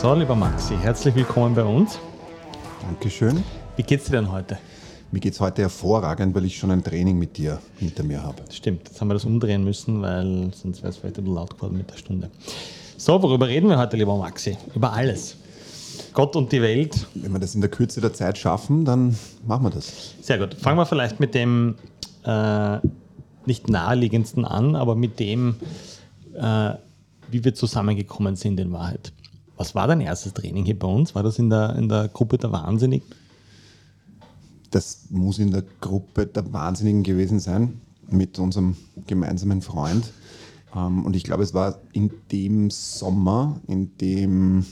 So, lieber Maxi, herzlich willkommen bei uns. Dankeschön. Wie geht's dir denn heute? Mir geht es heute hervorragend, weil ich schon ein Training mit dir hinter mir habe. Stimmt, jetzt haben wir das umdrehen müssen, weil sonst wäre es vielleicht ein bisschen laut geworden mit der Stunde. So, worüber reden wir heute, lieber Maxi? Über alles. Gott und die Welt. Wenn wir das in der Kürze der Zeit schaffen, dann machen wir das. Sehr gut. Fangen wir vielleicht mit dem äh, nicht naheliegendsten an, aber mit dem, äh, wie wir zusammengekommen sind in Wahrheit. Was war dein erstes Training hier bei uns? War das in der, in der Gruppe der Wahnsinnigen? Das muss in der Gruppe der Wahnsinnigen gewesen sein, mit unserem gemeinsamen Freund. Ähm, und ich glaube, es war in dem Sommer, in dem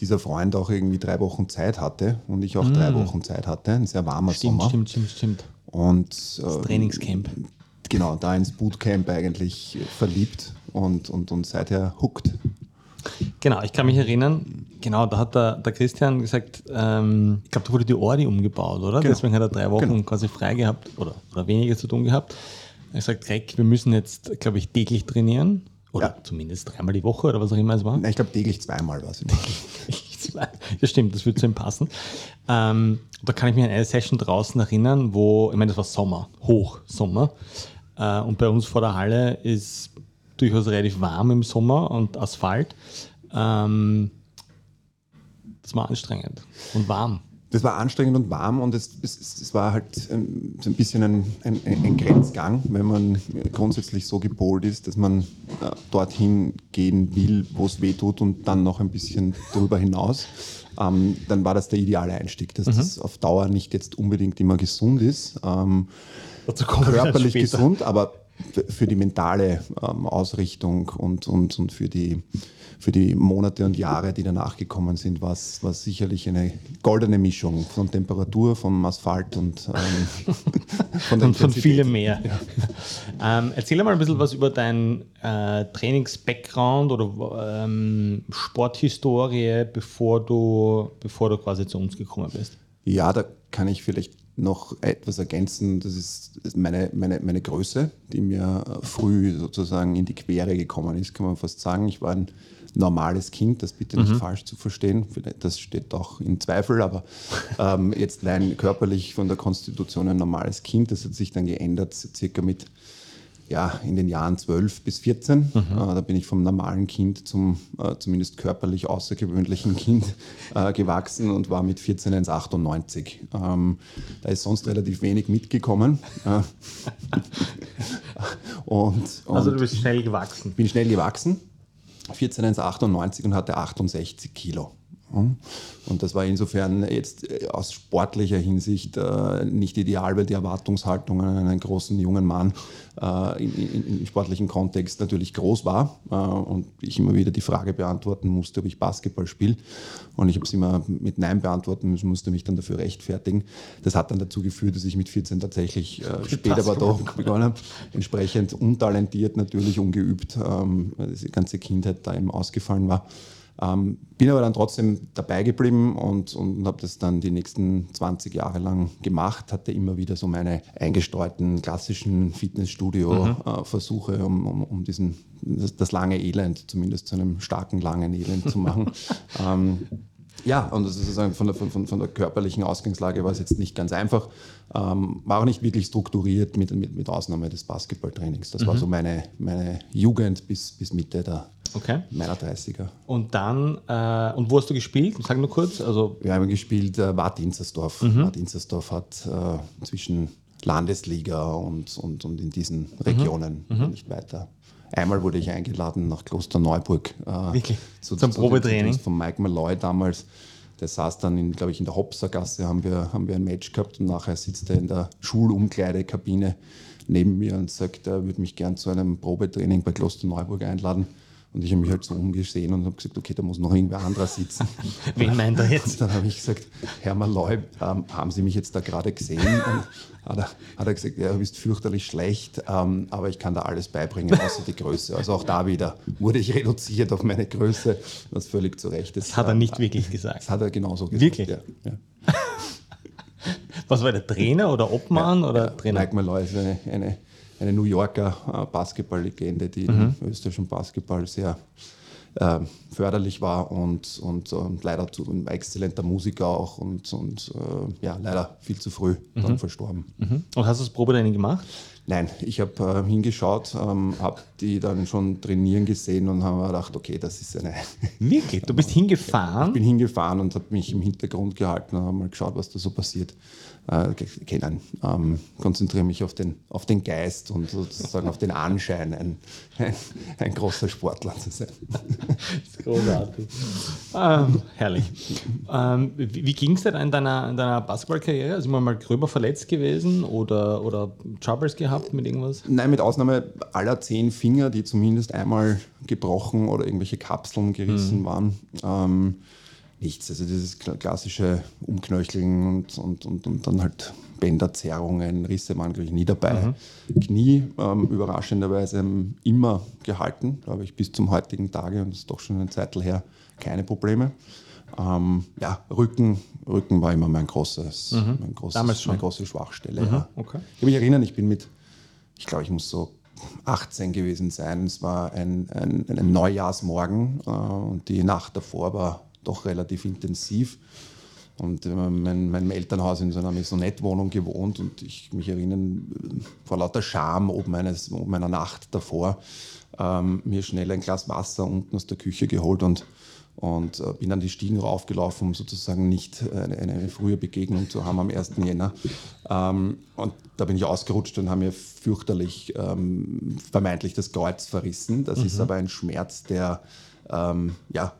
dieser Freund auch irgendwie drei Wochen Zeit hatte und ich auch drei Wochen Zeit hatte. Ein sehr warmer Stimmt, Sommer. stimmt, stimmt, stimmt. Und Das äh, Trainingscamp. genau, da ins Bootcamp eigentlich verliebt und, und, und seither hooked. Genau, ich kann mich erinnern, genau, da hat der, der Christian gesagt, ähm, ich glaube, da wurde die Ordi umgebaut, oder? Genau. Deswegen hat er drei Wochen Genau. quasi frei gehabt oder, oder weniger zu tun gehabt. Er hat gesagt, Greg, wir müssen jetzt, glaube ich, täglich trainieren. Oder Ja. zumindest dreimal die Woche oder was auch immer es war. Nein, ich glaube täglich zweimal war es. Das stimmt, das würde zu ihm passen. Ähm, da kann ich mich an eine Session draußen erinnern, wo, ich meine, das war Sommer, Hochsommer. Äh, und bei uns vor der Halle ist durchaus relativ warm im Sommer und Asphalt. Ähm, das war anstrengend und warm. Das war anstrengend und warm und es, es, es war halt ähm, so ein bisschen ein, ein, ein Grenzgang, wenn man grundsätzlich so gepolt ist, dass man äh, dorthin gehen will, wo es weh tut und dann noch ein bisschen darüber hinaus. Ähm, dann war das der ideale Einstieg, dass das auf Dauer nicht jetzt unbedingt immer gesund ist. Ähm, körperlich gesund, aber für die mentale ähm, Ausrichtung und, und, und für, die, für die Monate und Jahre, die danach gekommen sind, war es sicherlich eine goldene Mischung von Temperatur, vom Asphalt und ähm, von Und von vielem mehr. Ähm, erzähl mal ein bisschen was über deinen äh, Trainings-Background oder ähm, Sporthistorie, bevor du, bevor du quasi zu uns gekommen bist. Ja, da kann ich vielleicht noch etwas ergänzen. Das ist meine, meine, meine Größe, die mir früh sozusagen in die Quere gekommen ist, kann man fast sagen. Ich war ein normales Kind, das bitte nicht falsch zu verstehen. Das steht auch in Zweifel, aber ähm, jetzt rein körperlich von der Konstitution ein normales Kind. Das hat sich dann geändert, circa mit ja, in den Jahren 12 bis 14. Äh, da bin ich vom normalen Kind zum äh, zumindest körperlich außergewöhnlichen Kind äh, gewachsen und war mit 14 1,98. Ähm, da ist sonst relativ wenig mitgekommen. Äh, und, und Also du bist schnell gewachsen. bin schnell gewachsen, 14 1,98 und hatte 68 Kilo. Und das war insofern jetzt äh, aus sportlicher Hinsicht äh, nicht ideal, weil die Erwartungshaltung an einen großen jungen Mann äh, im sportlichen Kontext natürlich groß war äh, und ich immer wieder die Frage beantworten musste, ob ich Basketball spiele. Und ich habe es immer mit Nein beantworten müssen, musste mich dann dafür rechtfertigen. Das hat dann dazu geführt, dass ich mit 14 tatsächlich später aber doch begonnen habe. Entsprechend untalentiert, natürlich ungeübt, ähm, weil die ganze Kindheit da eben ausgefallen war. Ähm, bin aber dann trotzdem dabei geblieben und, und habe das dann die nächsten 20 Jahre lang gemacht, hatte immer wieder so meine eingestreuten klassischen Fitnessstudio-Versuche, um, um, um diesen, das, das lange Elend zumindest zu einem starken, langen Elend zu machen. ähm, ja, und das ist sozusagen von der, von, von der körperlichen Ausgangslage war es jetzt nicht ganz einfach. Ähm, war auch nicht wirklich strukturiert mit, mit, mit Ausnahme des Basketballtrainings. Das war so meine, meine Jugend bis, bis Mitte der, Okay. meiner 30er. Und dann, äh, und wo hast du gespielt? Sag nur kurz. Also, Wir haben gespielt, äh, Bad Inzersdorf. Bad Inzersdorf hat äh, zwischen Landesliga und, und, und in diesen Regionen nicht weiter. Einmal wurde ich eingeladen nach Klosterneuburg. Äh, Wirklich? zu- Zum zu- Probetraining? Von Mike Malloy damals. Der saß dann, in, glaube ich, in der Hopsergasse, haben wir, haben wir ein Match gehabt und nachher sitzt er in der Schulumkleidekabine neben mir und sagt, er würde mich gern zu einem Probetraining bei Klosterneuburg einladen. Und ich habe mich halt so umgesehen und habe gesagt, okay, da muss noch irgendwer anderer sitzen. wen meint er jetzt? Und dann habe ich gesagt, Herr Malloy, ähm, haben Sie mich jetzt da gerade gesehen? Und hat er, hat er gesagt, ja, du bist fürchterlich schlecht, ähm, aber ich kann da alles beibringen, außer die Größe. Also auch da wieder wurde ich reduziert auf meine Größe, was völlig zu Recht ist. Das hat er nicht wirklich gesagt. Das hat er genauso gesagt. Wirklich? Ja, ja. Was war der Trainer oder Obmann oder Trainer? Mike Malloy ist eine, eine, eine New Yorker äh, Basketball-Legende, die Mhm. im österreichischen Basketball sehr äh, förderlich war und, und, und leider zu, ein exzellenter Musiker auch und, und äh, ja, leider viel zu früh mhm. dann verstorben. Mhm. Und hast du das Probetraining gemacht? Nein, ich habe äh, hingeschaut, ähm, habe die dann schon trainieren gesehen und habe gedacht, okay, das ist eine. Wirklich? Du bist hingefahren? Ich bin hingefahren und habe mich im Hintergrund gehalten und habe mal geschaut, was da so passiert äh, kennen. Ähm, konzentriere mich auf den, auf den Geist und sozusagen auf den Anschein, ein, ein, ein großer Sportler zu sein. großartig. Ähm, herrlich. Ähm, wie wie ging es dir in deiner, in deiner Basketballkarriere? Also immer mal gröber verletzt gewesen oder, oder Troubles gehabt mit irgendwas? Nein, mit Ausnahme aller zehn Finger, die zumindest einmal gebrochen oder irgendwelche Kapseln gerissen mhm. waren. Ähm, nichts. Also dieses klassische Umknöcheln und, und, und, und dann halt Bänderzerrungen, Risse waren, glaube ich, nie dabei. Mhm. Knie ähm, überraschenderweise immer gehalten, glaube ich, bis zum heutigen Tage und das ist doch schon eine Zeit her, keine Probleme. Ähm, ja, Rücken, Rücken war immer mein großes, mhm. mein großes Damals schon. meine große Schwachstelle. Mhm. Ja. Okay. Ich kann mich erinnern, ich bin mit, ich glaube, ich muss so 18 gewesen sein. Es war ein, ein, ein Neujahrsmorgen äh, und die Nacht davor war doch relativ intensiv. Und äh, mein, meinem Elternhaus in so einer Maisonette-Wohnung gewohnt und ich mich erinnern, vor lauter Scham oben eines, oben einer Nacht davor, ähm, mir schnell ein Glas Wasser unten aus der Küche geholt und, und äh, bin dann die Stiegen raufgelaufen, um sozusagen nicht eine, eine, frühe Begegnung zu haben am 1. Jänner. Ähm, und da bin ich ausgerutscht und habe mir fürchterlich ähm, vermeintlich das Kreuz verrissen. Das mhm. ist aber ein Schmerz, der ähm, ja,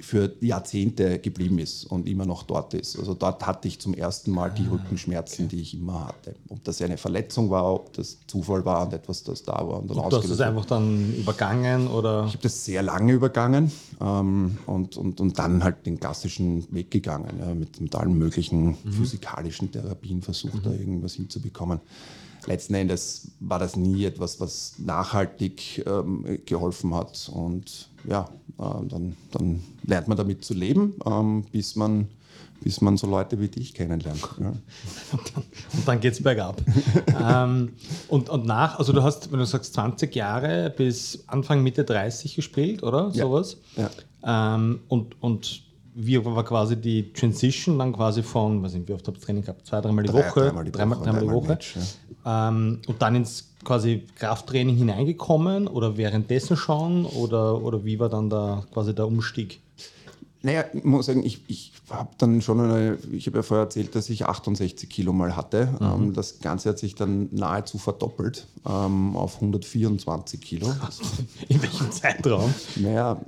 für Jahrzehnte geblieben ist und immer noch dort ist. Also dort hatte ich zum ersten Mal die ah, Rückenschmerzen, okay. die ich immer hatte. Ob das eine Verletzung war, ob das Zufall war und etwas, das da war. Und dann du hast es einfach dann übergangen oder? Ich habe das sehr lange übergangen ähm, und, und, und dann halt den klassischen Weg gegangen, ja, mit, mit allen möglichen mhm. physikalischen Therapien versucht, mhm. da irgendwas hinzubekommen letzten Endes war das nie etwas, was nachhaltig ähm, geholfen hat. Und ja, äh, dann, dann, lernt man damit zu leben, ähm, bis man bis man so Leute wie dich kennenlernt. Ja. Und dann, geht es bergab. ähm, und, und nach, also du hast, wenn du sagst 20 Jahre bis Anfang, Mitte 30 gespielt, oder? Ja. Sowas. Ja. Ähm, und, und wie war quasi die Transition dann quasi von, was sind, wie oft ihr Training gehabt? Zwei, dreimal die Drei, Woche? Dreimal die dreimal, Woche. Dreimal die Woche. Match, ja. ähm, und dann ins quasi Krafttraining hineingekommen oder währenddessen schon oder, oder wie war dann da quasi der Umstieg? Naja, ich muss sagen, ich, ich habe dann schon eine, ich habe ja vorher erzählt, dass ich 68 Kilo mal hatte. Mhm. Ähm, das Ganze hat sich dann nahezu verdoppelt ähm, auf 124 Kilo. In welchem Zeitraum? Naja,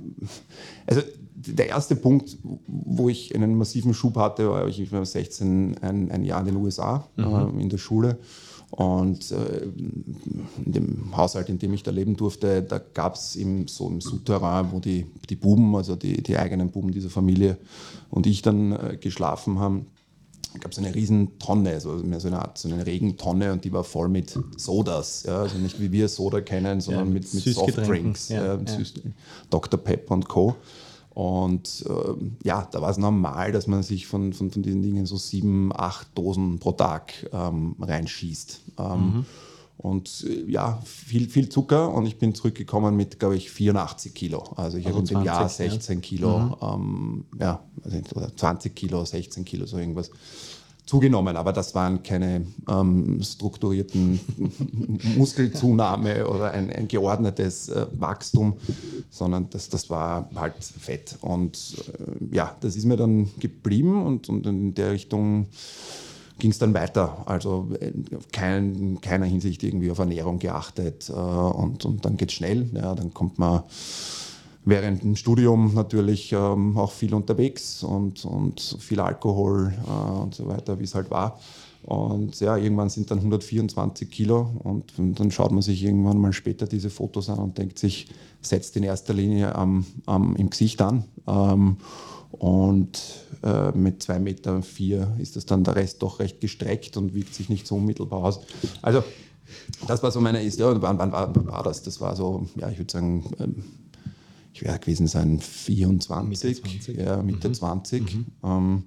also der erste Punkt, wo ich einen massiven Schub hatte, war, ich war 16 ein, ein Jahr in den USA mhm. äh, in der Schule. Und äh, in dem Haushalt, in dem ich da leben durfte, da gab es eben so im Souterrain, wo die, die Buben, also die, die eigenen Buben dieser Familie und ich dann äh, geschlafen haben, gab es eine riesen Tonne, also mehr so eine Art, so eine Regentonne und die war voll mit Sodas. Ja, also nicht wie wir Soda kennen, sondern ja, mit, mit Softdrinks, ja, ja. Dr. Pepper und Co. Und äh, ja, da war es normal, dass man sich von, von, von, diesen Dingen so sieben, acht Dosen pro Tag ähm, reinschießt. Ähm, mhm. Und äh, ja, viel, viel Zucker und ich bin zurückgekommen mit, glaube ich, 84 Kilo. Also ich also habe in dem Jahr 16 ja. Kilo, mhm. ähm, ja, oder 20 Kilo, 16 Kilo, so irgendwas zugenommen, aber das waren keine ähm, strukturierten Muskelzunahme oder ein, ein geordnetes äh, Wachstum, sondern das, das war halt Fett. Und äh, ja, das ist mir dann geblieben und, und in der Richtung ging es dann weiter. Also äh, kein, keiner Hinsicht irgendwie auf Ernährung geachtet äh, und, und dann geht es schnell. Ja, dann kommt man während dem Studium natürlich ähm, auch viel unterwegs und, und viel Alkohol äh, und so weiter, wie es halt war. Und ja, irgendwann sind dann 124 Kilo und, dann schaut man sich irgendwann mal später diese Fotos an und denkt sich, setzt in erster Linie am, am, im Gesicht an. Ähm, und äh, mit 2,4 Meter vier ist das dann der Rest doch recht gestreckt und wiegt sich nicht so unmittelbar aus. Also das war so meine Idee. Ja, wann, wann war, war, das? Das war so, ja, ich würde sagen, ähm, werde gewesen sein 24, Mitte 20, ja, Mitte mhm. 20. Mhm. Ähm,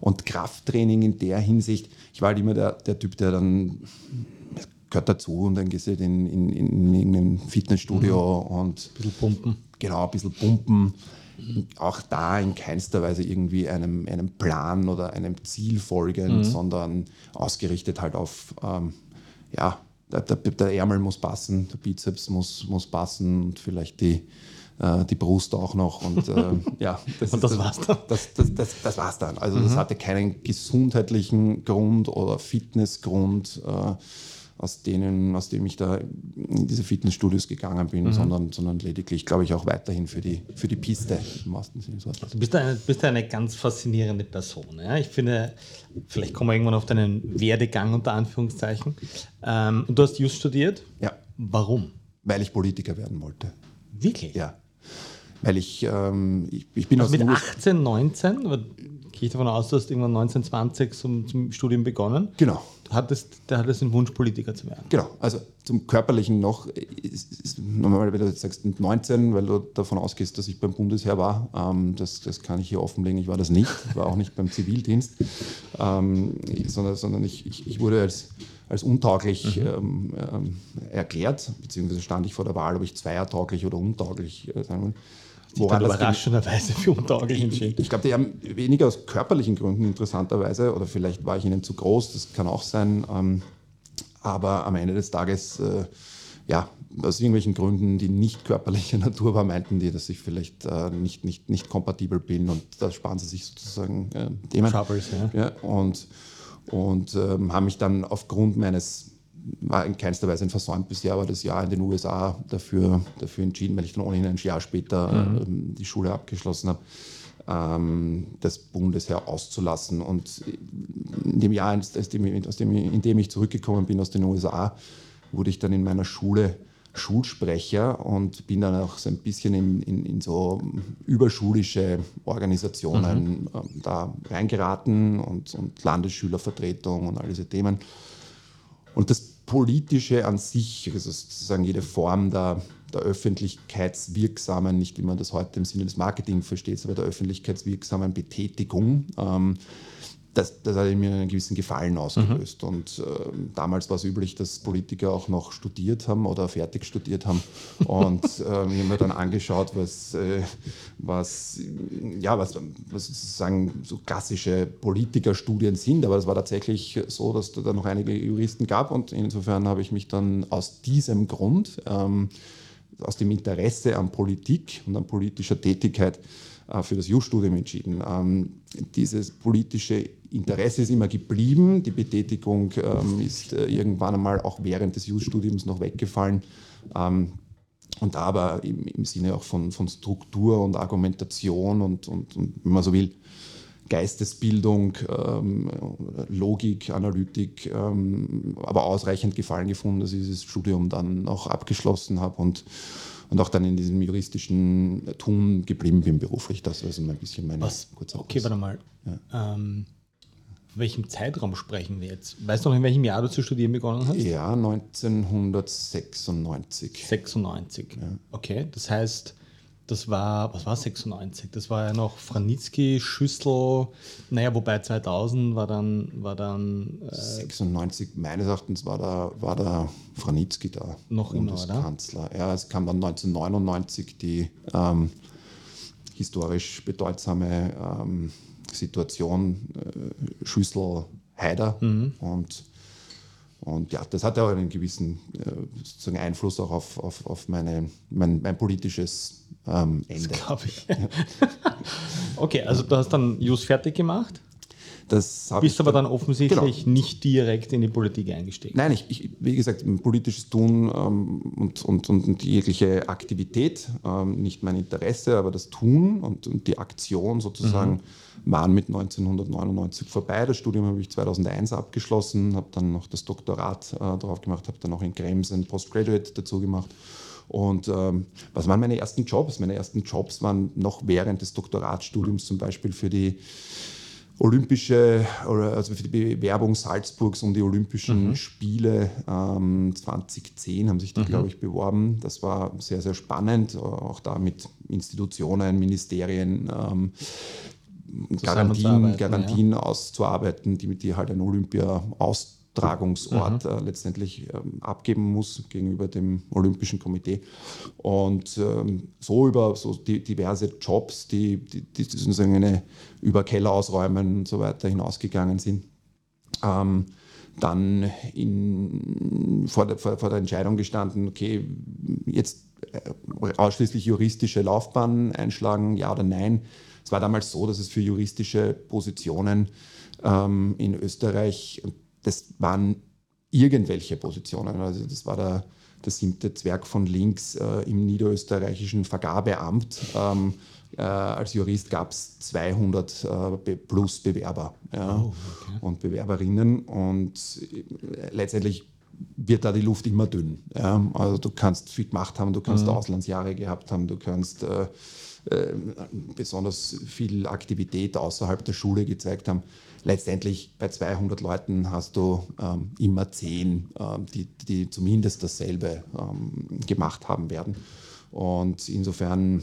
und Krafttraining in der Hinsicht, ich war halt immer der, der Typ, der dann gehört dazu und dann gehst du halt in, in, in, in ein Fitnessstudio Mhm. und Ein bisschen pumpen. genau ein bisschen pumpen. Auch da in keinster Weise irgendwie einem, einem Plan oder einem Ziel folgend, Mhm. sondern ausgerichtet halt auf, ähm, ja, der, der, der Ärmel muss passen, der Bizeps muss, muss passen und vielleicht die, äh, die Brust auch noch. Und äh, ja, Und das war's dann? Mhm. Das, das, das, das war's dann. Also das hatte keinen gesundheitlichen Grund oder Fitnessgrund. Äh, aus denen, aus dem ich da in diese Fitnessstudios gegangen bin, Mhm. sondern, sondern lediglich, glaube ich, auch weiterhin für die, für die Piste im wahrsten Sinne des Wortes. Du bist eine, bist eine ganz faszinierende Person. Ja? Ich finde, vielleicht kommen wir irgendwann auf deinen Werdegang unter Anführungszeichen. Ähm, und du hast Just studiert. Ja, Warum? weil ich Politiker werden wollte. Wirklich? Ja. Weil ich, ähm, ich, ich bin aus Mit den US 18, 19, aber gehe ich davon aus, du hast irgendwann 19, 20 zum, zum Studium begonnen. Genau. Du hattest, du hattest den Wunsch, Politiker zu werden. Genau, also zum Körperlichen noch, ist, ist normal, wenn du jetzt sagst 19, weil du davon ausgehst, dass ich beim Bundesheer war, ähm, das, das kann ich hier offenlegen, ich war das nicht, ich war auch nicht beim Zivildienst, ähm, sondern, sondern ich, ich, ich wurde als, als untauglich ähm, ähm, erklärt, beziehungsweise stand ich vor der Wahl, ob ich zweiertauglich oder untauglich äh, sein will. Woran das überraschenderweise für untauglich entschieden. ich glaube, die haben weniger aus körperlichen Gründen interessanterweise, oder vielleicht war ich ihnen zu groß, das kann auch sein. Ähm, aber am Ende des Tages, äh, ja, aus irgendwelchen Gründen, die nicht körperlicher Natur waren, meinten die, dass ich vielleicht äh, nicht, nicht, nicht kompatibel bin und da sparen sie sich sozusagen äh, Themen. Troubles, ja. Ja, und und ähm, haben mich dann aufgrund meines, war in keinster Weise ein versäumt bisher, aber das Jahr in den USA dafür, dafür entschieden, weil ich dann ohnehin ein Jahr später ähm, die Schule abgeschlossen habe, ähm, das Bundesheer auszulassen. Und in dem Jahr, aus dem, in dem ich zurückgekommen bin aus den USA, wurde ich dann in meiner Schule Schulsprecher und bin dann auch so ein bisschen in, in, in so überschulische Organisationen ähm, da reingeraten und, und Landesschülervertretung und all diese Themen. Und das Politische an sich, also sozusagen jede Form der, der öffentlichkeitswirksamen, nicht wie man das heute im Sinne des Marketing versteht, aber der öffentlichkeitswirksamen Betätigung, ähm, das, das hat mir einen gewissen Gefallen ausgelöst. Und ähm, damals war es üblich, dass Politiker auch noch studiert haben oder fertig studiert haben. Und ähm, ich habe mir dann angeschaut, was, äh, was, ja, was, was sozusagen so klassische Politikerstudien sind. Aber es war tatsächlich so, dass da noch einige Juristen gab. Und insofern habe ich mich dann aus diesem Grund, ähm, aus dem Interesse an Politik und an politischer Tätigkeit, äh, für das Jus-Studium entschieden. Ähm, dieses politische Interesse ist immer geblieben. Die Betätigung ähm, ist äh, irgendwann einmal auch während des Jus-Studiums noch weggefallen. Ähm, und aber im, im Sinne auch von, von Struktur und Argumentation und, und, und, wenn man so will, Geistesbildung, ähm, Logik, Analytik, ähm, aber ausreichend Gefallen gefunden, dass ich dieses Studium dann auch abgeschlossen habe und, und auch dann in diesem juristischen Tun geblieben bin beruflich. Das ist also ein bisschen meine Was? kurze Okay, warte mal. Ähm, von welchem Zeitraum sprechen wir jetzt? Weißt du noch, in welchem Jahr du zu studieren begonnen hast? Ja, 1996. 96. Okay, das heißt, das war, was war 96? Das war ja noch Franitzky, Schüssel, naja, wobei 2000 war dann, war dann äh, 96, meines Erachtens war da, war der Franitzky da. Noch immer, oder? Bundeskanzler. Ja, es kam dann 1999 die ähm, historisch bedeutsame ähm, Situation äh, Schüssel-Haider. Mhm. Und, und ja, das hat ja auch einen gewissen äh, Einfluss auch auf, auf, auf meine, mein, mein politisches ähm, Ende. glaube ich. okay, also du hast dann Jus fertig gemacht, Das bist aber dann offensichtlich Genau. nicht direkt in die Politik eingestiegen. Nein, ich, ich, wie gesagt, politisches Tun ähm, und, und, und, jegliche Aktivität, ähm, nicht mein Interesse, aber das Tun und, und die Aktion sozusagen waren mit 1999 vorbei. Das Studium habe ich 2001 abgeschlossen, habe dann noch das Doktorat äh, darauf gemacht, habe dann noch in Krems ein Postgraduate dazu gemacht. Und ähm, was waren meine ersten Jobs? Meine ersten Jobs waren noch während des Doktoratstudiums zum Beispiel für die Olympische, also für die Bewerbung Salzburgs um die Olympischen Spiele ähm, 2010 haben sich die, glaube ich, beworben. Das war sehr, sehr spannend, auch da mit Institutionen, Ministerien, ähm, Garantien, Garantien auszuarbeiten, die mit die halt ein Olympia Austragungsort mhm. äh, letztendlich ähm, abgeben muss gegenüber dem Olympischen Komitee. Und ähm, so über so die, diverse Jobs, die, die, die sozusagen eine, über Keller ausräumen und so weiter hinausgegangen sind. Ähm, dann in, vor, der, vor, vor, der, Entscheidung gestanden, okay, jetzt äh, ausschließlich juristische Laufbahn einschlagen, ja oder nein. Es war damals so, dass es für juristische Positionen ähm, in Österreich, das waren irgendwelche Positionen, also das war der, der siebte Zwerg von links äh, im niederösterreichischen Vergabeamt. Ähm, äh, als Jurist gab es 200 äh, plus Bewerber ja, oh, okay. und Bewerberinnen und äh, letztendlich wird da die Luft immer dünn. Ja. Also du kannst viel gemacht haben, du kannst mhm. Auslandsjahre gehabt haben, du kannst äh, äh, besonders viel Aktivität außerhalb der Schule gezeigt haben. Letztendlich bei 200 Leuten hast du ähm, immer 10, ähm, die, die zumindest dasselbe ähm, gemacht haben werden. Und insofern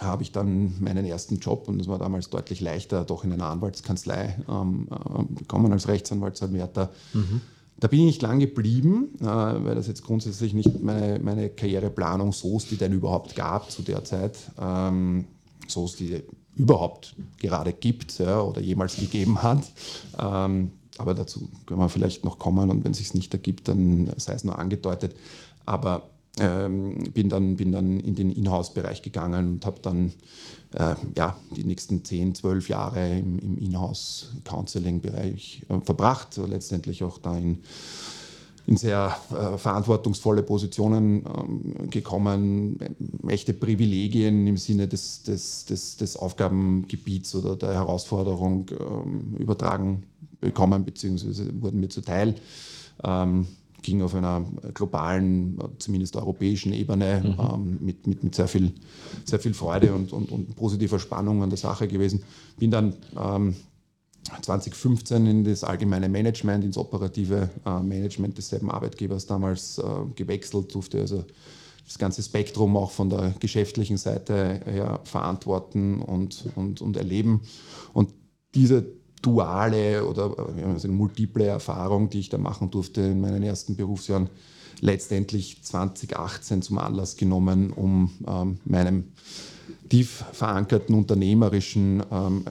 habe ich dann meinen ersten Job, und das war damals deutlich leichter, doch in einer Anwaltskanzlei ähm, äh, bekommen als Rechtsanwaltsanwärter. Mhm da bin ich nicht lang geblieben, äh, weil das jetzt grundsätzlich nicht meine, meine Karriereplanung so ist, die denn überhaupt gab zu der Zeit, ähm, so ist die überhaupt gerade gibt ja, oder jemals gegeben hat. Ähm, aber dazu können wir vielleicht noch kommen und wenn es sich nicht ergibt, dann sei es nur angedeutet. Aber ähm, bin, dann, bin dann in den Inhouse-Bereich gegangen und habe dann äh, ja, die nächsten 10, 12 Jahre im, im Inhouse-Counseling-Bereich äh, verbracht, letztendlich auch da in, in sehr äh, verantwortungsvolle Positionen ähm, gekommen, echte Privilegien im Sinne des, des, des, des Aufgabengebiets oder der Herausforderung ähm, übertragen bekommen, beziehungsweise wurden mir zuteil. Ähm, ging auf einer globalen, zumindest europäischen Ebene mhm. ähm, mit, mit, mit sehr, viel, sehr viel Freude und, und, und positiver Spannung an der Sache gewesen. Bin dann ähm, 2015 in das allgemeine Management, ins operative äh, Management desselben Arbeitgebers damals äh, gewechselt, durfte also das ganze Spektrum auch von der geschäftlichen Seite her verantworten und, und, und erleben. Und diese duale oder also multiple Erfahrung, die ich da machen durfte in meinen ersten Berufsjahren, letztendlich 2018 zum Anlass genommen, um ähm, meinem tief verankerten unternehmerischen ähm,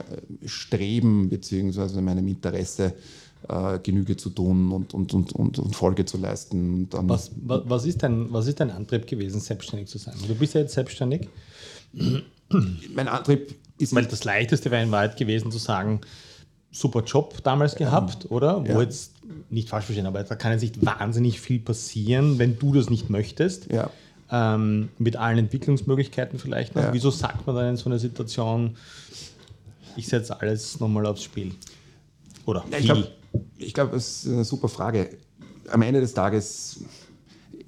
Streben bzw. meinem Interesse äh, Genüge zu tun und, und, und, und, und Folge zu leisten. Was, was, was, ist dein, was ist dein Antrieb gewesen, selbstständig zu sein? Du bist ja jetzt selbstständig. Mein Antrieb ist. Weil das Leichteste wäre in Wahrheit gewesen zu sagen, super Job damals gehabt, ja. oder? Wo ja. jetzt, nicht falsch verstehen, aber da kann jetzt nicht wahnsinnig viel passieren, wenn du das nicht möchtest. Ja. Ähm, mit allen Entwicklungsmöglichkeiten vielleicht noch. Wieso sagt man dann in so einer Situation, ich setze alles nochmal aufs Spiel? Oder ich glaube, glaub, das ist eine super Frage. Am Ende des Tages,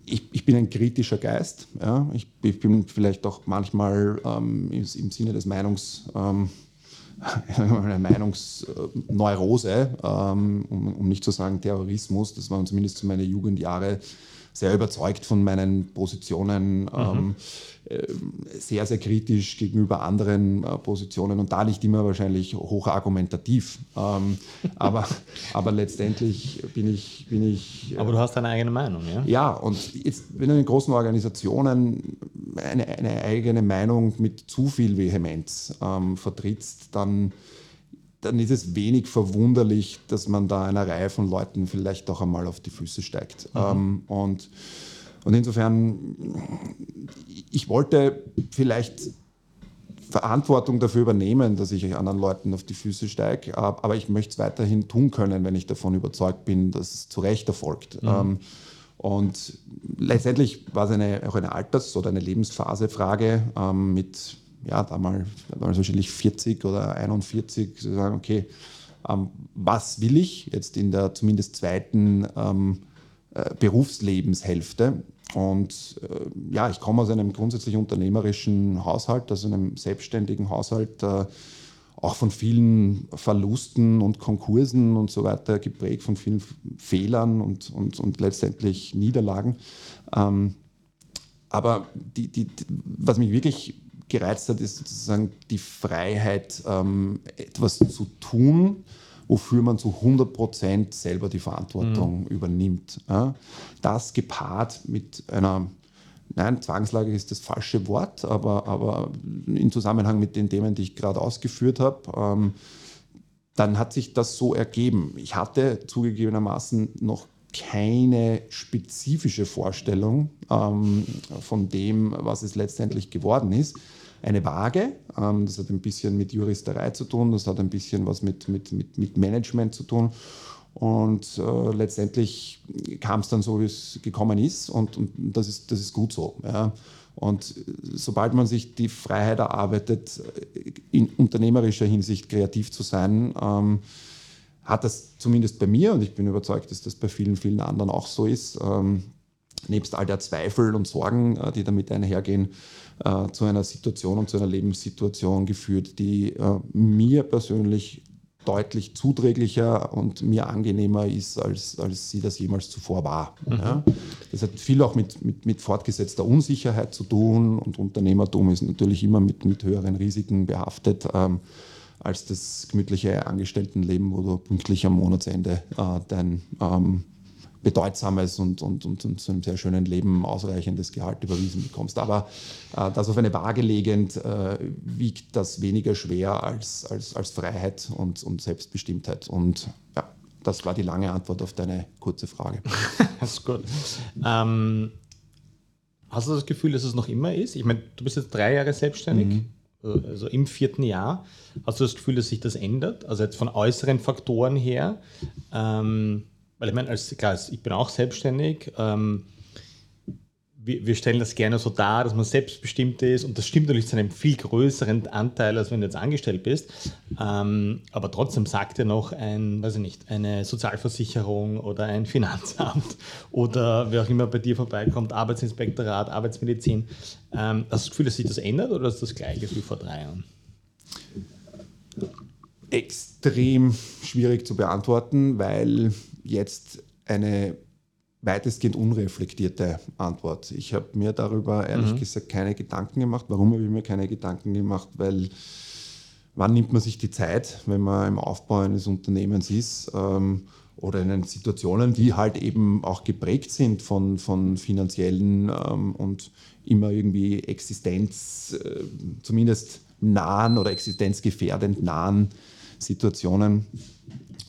ich, ich bin ein kritischer Geist. Ja? Ich, ich bin vielleicht auch manchmal ähm, im, im, Sinne des Meinungs... Ähm, eine Meinungsneurose, ähm, um, nicht zu sagen Terrorismus. Das waren zumindest zu meinen Jugendjahre sehr überzeugt von meinen Positionen, mhm. ähm, äh, sehr, sehr kritisch gegenüber anderen äh, Positionen und da nicht immer wahrscheinlich hochargumentativ. Ähm, aber, aber letztendlich bin ich, bin ich. Äh, aber du hast deine eigene Meinung, ja? Ja, und jetzt, wenn du in großen Organisationen eine, eine eigene Meinung mit zu viel Vehemenz ähm, vertrittst, dann dann ist es wenig verwunderlich, dass man da einer Reihe von Leuten vielleicht doch einmal auf die Füße steigt. Mhm. Ähm, und, und insofern, ich wollte vielleicht Verantwortung dafür übernehmen, dass ich anderen Leuten auf die Füße steige, aber ich möchte es weiterhin tun können, wenn ich davon überzeugt bin, dass es zu Recht erfolgt. Mhm. Ähm, und letztendlich war es eine, auch eine Alters- oder eine Lebensphasefrage ähm, mit ja, damals, damals wahrscheinlich 40 oder 41, zu sagen, okay, ähm, was will ich jetzt in der zumindest zweiten ähm, äh, Berufslebenshälfte? Und äh, ja, ich komme aus einem grundsätzlich unternehmerischen Haushalt, also einem selbstständigen Haushalt, äh, auch von vielen Verlusten und Konkursen und so weiter geprägt, von vielen Fehlern und, und, und letztendlich Niederlagen. Ähm, aber die, die, was mich wirklich gereizt hat, ist sozusagen die Freiheit, ähm, etwas zu tun, wofür man zu 100 Prozent selber die Verantwortung mhm. übernimmt. Ja? Das gepaart mit einer Nein, Zwangslage ist das falsche Wort, aber, aber im Zusammenhang mit den Themen, die ich gerade ausgeführt habe, ähm, dann hat sich das so ergeben. Ich hatte zugegebenermaßen noch keine spezifische Vorstellung ähm, von dem, was es letztendlich geworden ist. Eine Waage, ähm, das hat ein bisschen mit Juristerei zu tun, das hat ein bisschen was mit, mit, mit, mit Management zu tun. Und äh, letztendlich kam es dann so, wie es gekommen ist, und, und das, ist, das ist gut so. Ja. Und sobald man sich die Freiheit erarbeitet, in unternehmerischer Hinsicht kreativ zu sein, ähm, hat das zumindest bei mir, und ich bin überzeugt, dass das bei vielen, vielen anderen auch so ist, ähm, nebst all der Zweifel und Sorgen, äh, die damit einhergehen, äh, zu einer Situation und zu einer Lebenssituation geführt, die äh, mir persönlich deutlich zuträglicher und mir angenehmer ist, als, als sie das jemals zuvor war. Mhm. Ja. Das hat viel auch mit, mit, mit, fortgesetzter Unsicherheit zu tun und Unternehmertum ist natürlich immer mit, mit höheren Risiken behaftet. Ähm, als das gemütliche Angestelltenleben, wo du pünktlich am Monatsende äh, dein ähm, bedeutsames und, und, und, und, zu einem sehr schönen Leben ausreichendes Gehalt überwiesen bekommst. Aber äh, das auf eine Waage legend äh, wiegt das weniger schwer als, als, als Freiheit und, und Selbstbestimmtheit. Und ja, das war die lange Antwort auf deine kurze Frage. das ist gut. Ähm, hast du das Gefühl, dass es noch immer ist? Ich meine, du bist jetzt drei Jahre selbstständig. Mhm also im vierten Jahr. Hast du das Gefühl, dass sich das ändert? Also jetzt von äußeren Faktoren her. Ähm, weil ich meine, als, klar, ich bin auch selbstständig. Ähm, wir, wir, stellen das gerne so dar, dass man selbstbestimmt ist und das stimmt natürlich zu einem viel größeren Anteil, als wenn du jetzt angestellt bist. Ähm, aber trotzdem sagt ja noch ein, weiß ich nicht, eine Sozialversicherung oder ein Finanzamt oder wer auch immer bei dir vorbeikommt, Arbeitsinspektorat, Arbeitsmedizin. Ähm, hast du das Gefühl, dass sich das ändert oder ist das gleiche wie vor drei Jahren? Extrem schwierig zu beantworten, weil jetzt eine weitestgehend unreflektierte Antwort. Ich habe mir darüber ehrlich mhm. gesagt keine Gedanken gemacht. Warum habe ich mir keine Gedanken gemacht? Weil wann nimmt man sich die Zeit, wenn man im Aufbau eines Unternehmens ist ähm, oder in Situationen, die halt eben auch geprägt sind von, von finanziellen ähm, und immer irgendwie Existenz, äh, zumindest nahen oder existenzgefährdend nahen Situationen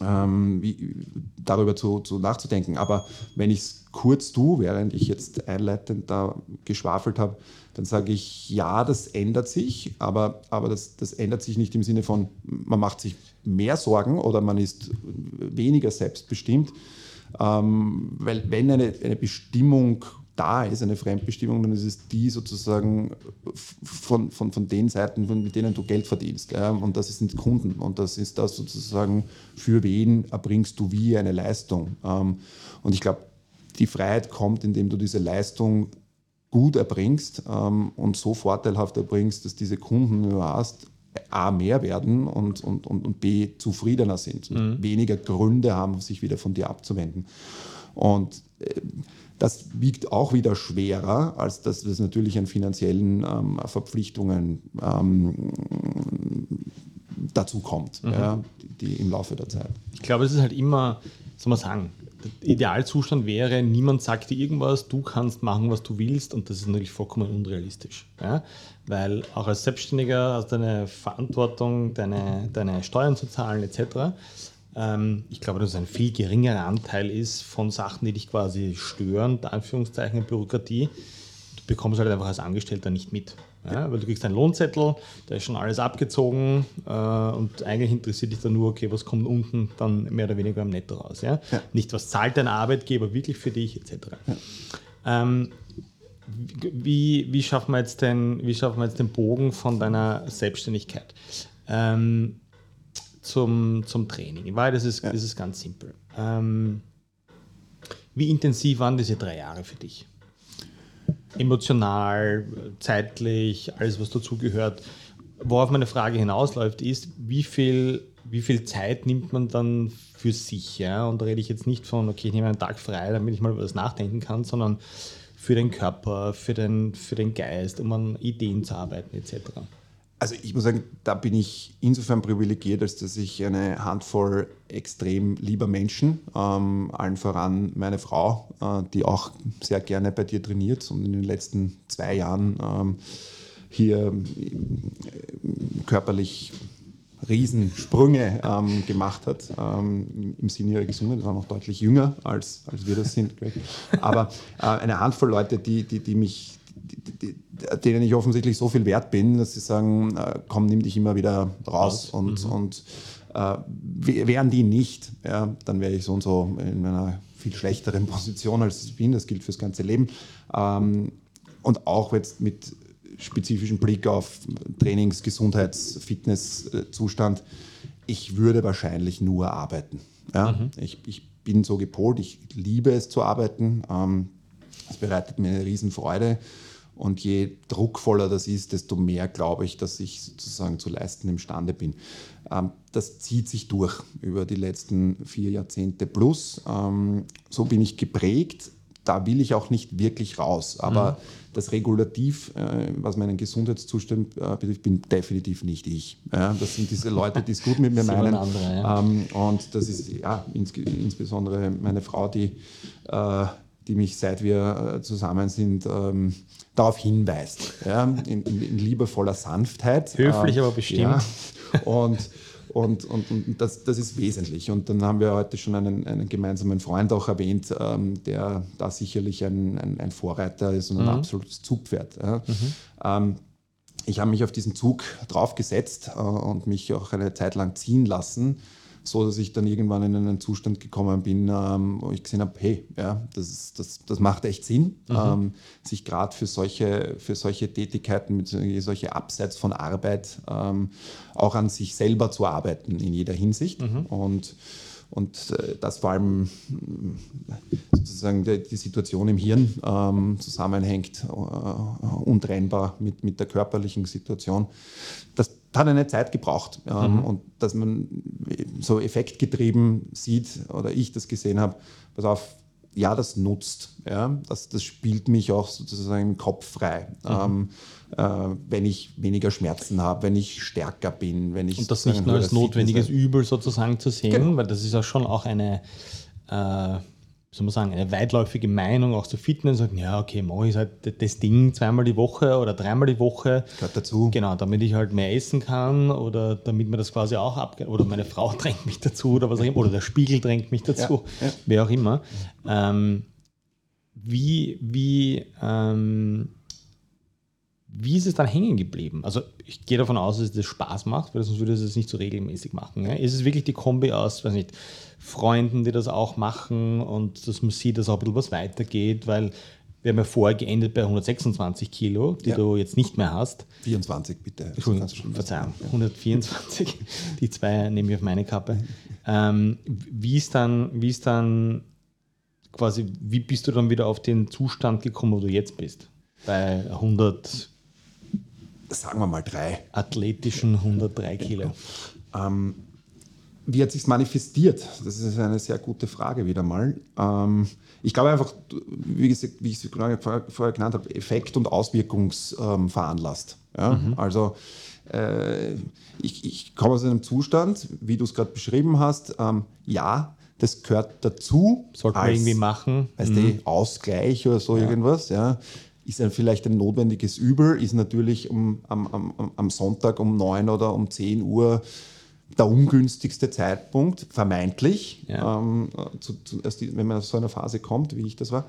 ähm, wie, darüber zu, zu, nachzudenken. Aber wenn ich es kurz tue, während ich jetzt einleitend da geschwafelt habe, dann sage ich, ja, das ändert sich, aber, aber das, das ändert sich nicht im Sinne von, man macht sich mehr Sorgen oder man ist weniger selbstbestimmt. Ähm, weil wenn eine, eine Bestimmung da ist, eine Fremdbestimmung, dann ist es die sozusagen von, von, von den Seiten, mit denen du Geld verdienst. Ja? Und das sind Kunden und das ist das sozusagen, für wen erbringst du wie eine Leistung. Ähm, und ich glaube, die Freiheit kommt, indem du diese Leistung gut erbringst ähm, und so vorteilhaft erbringst, dass diese Kunden, die du hast, A, mehr werden und, und, und, und B, zufriedener sind und mhm. weniger Gründe haben, sich wieder von dir abzuwenden. Und äh, das wiegt auch wieder schwerer, als dass das natürlich an finanziellen ähm, Verpflichtungen ähm, dazu kommt, mhm. ja, die, die, im Laufe der Zeit. Ich glaube, es ist halt immer, soll man sagen, Idealzustand wäre, niemand sagt dir irgendwas, du kannst machen, was du willst und das ist natürlich vollkommen unrealistisch. Ja? Weil auch als Selbstständiger hast du eine Verantwortung, deine, deine Steuern zu zahlen etc. Ähm, ich glaube, dass es ein viel geringerer Anteil ist von Sachen, die dich quasi stören, Anführungszeichen Bürokratie. Du bekommst halt einfach als Angestellter nicht mit. Ja, weil du kriegst einen Lohnzettel, da ist schon alles abgezogen äh, und eigentlich interessiert dich dann nur, okay, was kommt unten dann mehr oder weniger am Netto raus. Ja? ja. Nicht, was zahlt dein Arbeitgeber wirklich für dich, etc. Ja. Ähm, wie, wie, schaffen wir jetzt den, wie schaffen wir jetzt den Bogen von deiner Selbstständigkeit? Ähm, zum, zum Training. In Wahrheit ist ja. ist ganz simpel. Ähm, wie intensiv waren diese drei Jahre für dich? Emotional, zeitlich, alles, was dazugehört. Worauf meine Frage hinausläuft, ist, wie viel, wie viel Zeit nimmt man dann für sich? Ja? Und da rede ich jetzt nicht von, okay, ich nehme einen Tag frei, damit ich mal über das nachdenken kann, sondern für den Körper, für den, für den Geist, um an Ideen zu arbeiten, etc. Also ich muss sagen, da bin ich insofern privilegiert, als dass ich eine Handvoll extrem lieber Menschen, ähm, allen voran meine Frau, äh, die auch sehr gerne bei dir trainiert und in den letzten zwei Jahren ähm, hier äh, körperlich Riesensprünge ähm, gemacht hat ähm, im Sinne ihrer Gesundheit. Das war noch deutlich jünger, als, als wir das sind. Greg. Aber äh, eine Handvoll Leute, die, die, die mich denen ich offensichtlich so viel wert bin, dass sie sagen, äh, komm, nimm dich immer wieder raus. Und, mhm. und äh, wären die nicht, ja, dann wäre ich so und so in einer viel schlechteren Position, als ich bin. Das gilt fürs ganze Leben. Ähm, und auch jetzt mit spezifischem Blick auf Trainings-, Gesundheits-, Fitnesszustand. Ich würde wahrscheinlich nur arbeiten. Ja? Mhm. Ich, ich, bin so gepolt, ich liebe es zu arbeiten. Ähm, es bereitet mir eine Riesenfreude. Und je druckvoller das ist, desto mehr glaube ich, dass ich sozusagen zu leisten imstande bin. Ähm, das zieht sich durch über die letzten vier Jahrzehnte plus. Ähm, so bin ich geprägt. Da will ich auch nicht wirklich raus. Aber mhm. das Regulativ, äh, was meinen Gesundheitszustand äh, betrifft, bin definitiv nicht ich. das sind diese Leute, die es gut mit mir meinen. Andere, ja. Ähm, und das ist ja insbesondere meine Frau, die äh, die mich, seit wir zusammen sind, ähm, darauf hinweist. Ja, in, in, in, liebevoller Sanftheit. Höflich, äh, aber bestimmt. Ja, und, und, und, und das, das, ist wesentlich. Und dann haben wir heute schon einen, einen gemeinsamen Freund auch erwähnt, ähm, der da sicherlich ein, ein, ein, Vorreiter ist und ein mhm. absolutes Zugpferd. Ja. Mhm. Ähm, ich habe mich auf diesen Zug draufgesetzt äh, und mich auch eine Zeit lang ziehen lassen so dass ich dann irgendwann in einen Zustand gekommen bin, ähm, wo ich gesehen habe, hey, ja, das, das, das macht echt Sinn, mhm. ähm, sich gerade für solche, für solche Tätigkeiten, mit solche Abseits von Arbeit ähm, auch an sich selber zu arbeiten in jeder Hinsicht. Mhm. Und und äh, das vor allem sozusagen die, die Situation im Hirn ähm, zusammenhängt, äh, untrennbar mit, mit der körperlichen Situation. Das hat eine Zeit gebraucht. Ähm, mhm. Und dass man so effektgetrieben sieht, oder ich das gesehen habe, pass auf, ja, das nutzt. Ja? Das, das spielt mich auch sozusagen im Kopf frei. Mhm. Ähm, äh, wenn ich weniger Schmerzen habe, wenn ich stärker bin, wenn ich. Und das nicht nur als notwendiges Übel sozusagen zu sehen, genau. weil das ist ja schon auch eine. Äh, soll man sagen, eine weitläufige Meinung auch zu Fitness, sagen, ja, okay, mache ich halt das Ding zweimal die Woche oder dreimal die Woche. Gehört dazu. Genau, damit ich halt mehr essen kann oder damit mir das quasi auch ab oder meine Frau drängt mich dazu oder was auch immer, oder der Spiegel drängt mich dazu, ja, ja. wer auch immer. Ähm, wie, wie, ähm, wie ist es dann hängen geblieben? Also ich gehe davon aus, dass es das Spaß macht, weil sonst würde es es nicht so regelmäßig machen. Ja? Ist es wirklich die Kombi aus, weiß nicht, Freunden, die das auch machen und dass man sieht, dass auch ein bisschen was weitergeht, weil wir haben ja vorher geendet bei 126 Kilo, die ja. du jetzt nicht mehr hast. 24 bitte. Entschuldigung, Verzeihung, 124. die zwei nehme ich auf meine Kappe. Ähm, wie ist dann, wie ist dann quasi, wie bist du dann wieder auf den Zustand gekommen, wo du jetzt bist? Bei 100 sagen wir mal drei. Athletischen 103 Kilo. Ähm, wie hat sich manifestiert? Das ist eine sehr gute Frage wieder mal. Ähm, ich glaube einfach, wie, gesagt, wie ich es vorher genannt habe, Effekt und Auswirkungsveranlasst. Ähm, ja? Mhm. Also äh, ich, ich, komme aus einem Zustand, wie du es gerade beschrieben hast, ähm, ja, das gehört dazu. Sollte man irgendwie machen. Weißt mhm. Ausgleich oder so ja. irgendwas. Ja ist ein, vielleicht ein notwendiges Übel, ist natürlich um, am, am, am Sonntag um 9 oder um 10 Uhr der ungünstigste Zeitpunkt, vermeintlich, ja. ähm, zu, zu, wenn man aus so einer Phase kommt, wie ich das war.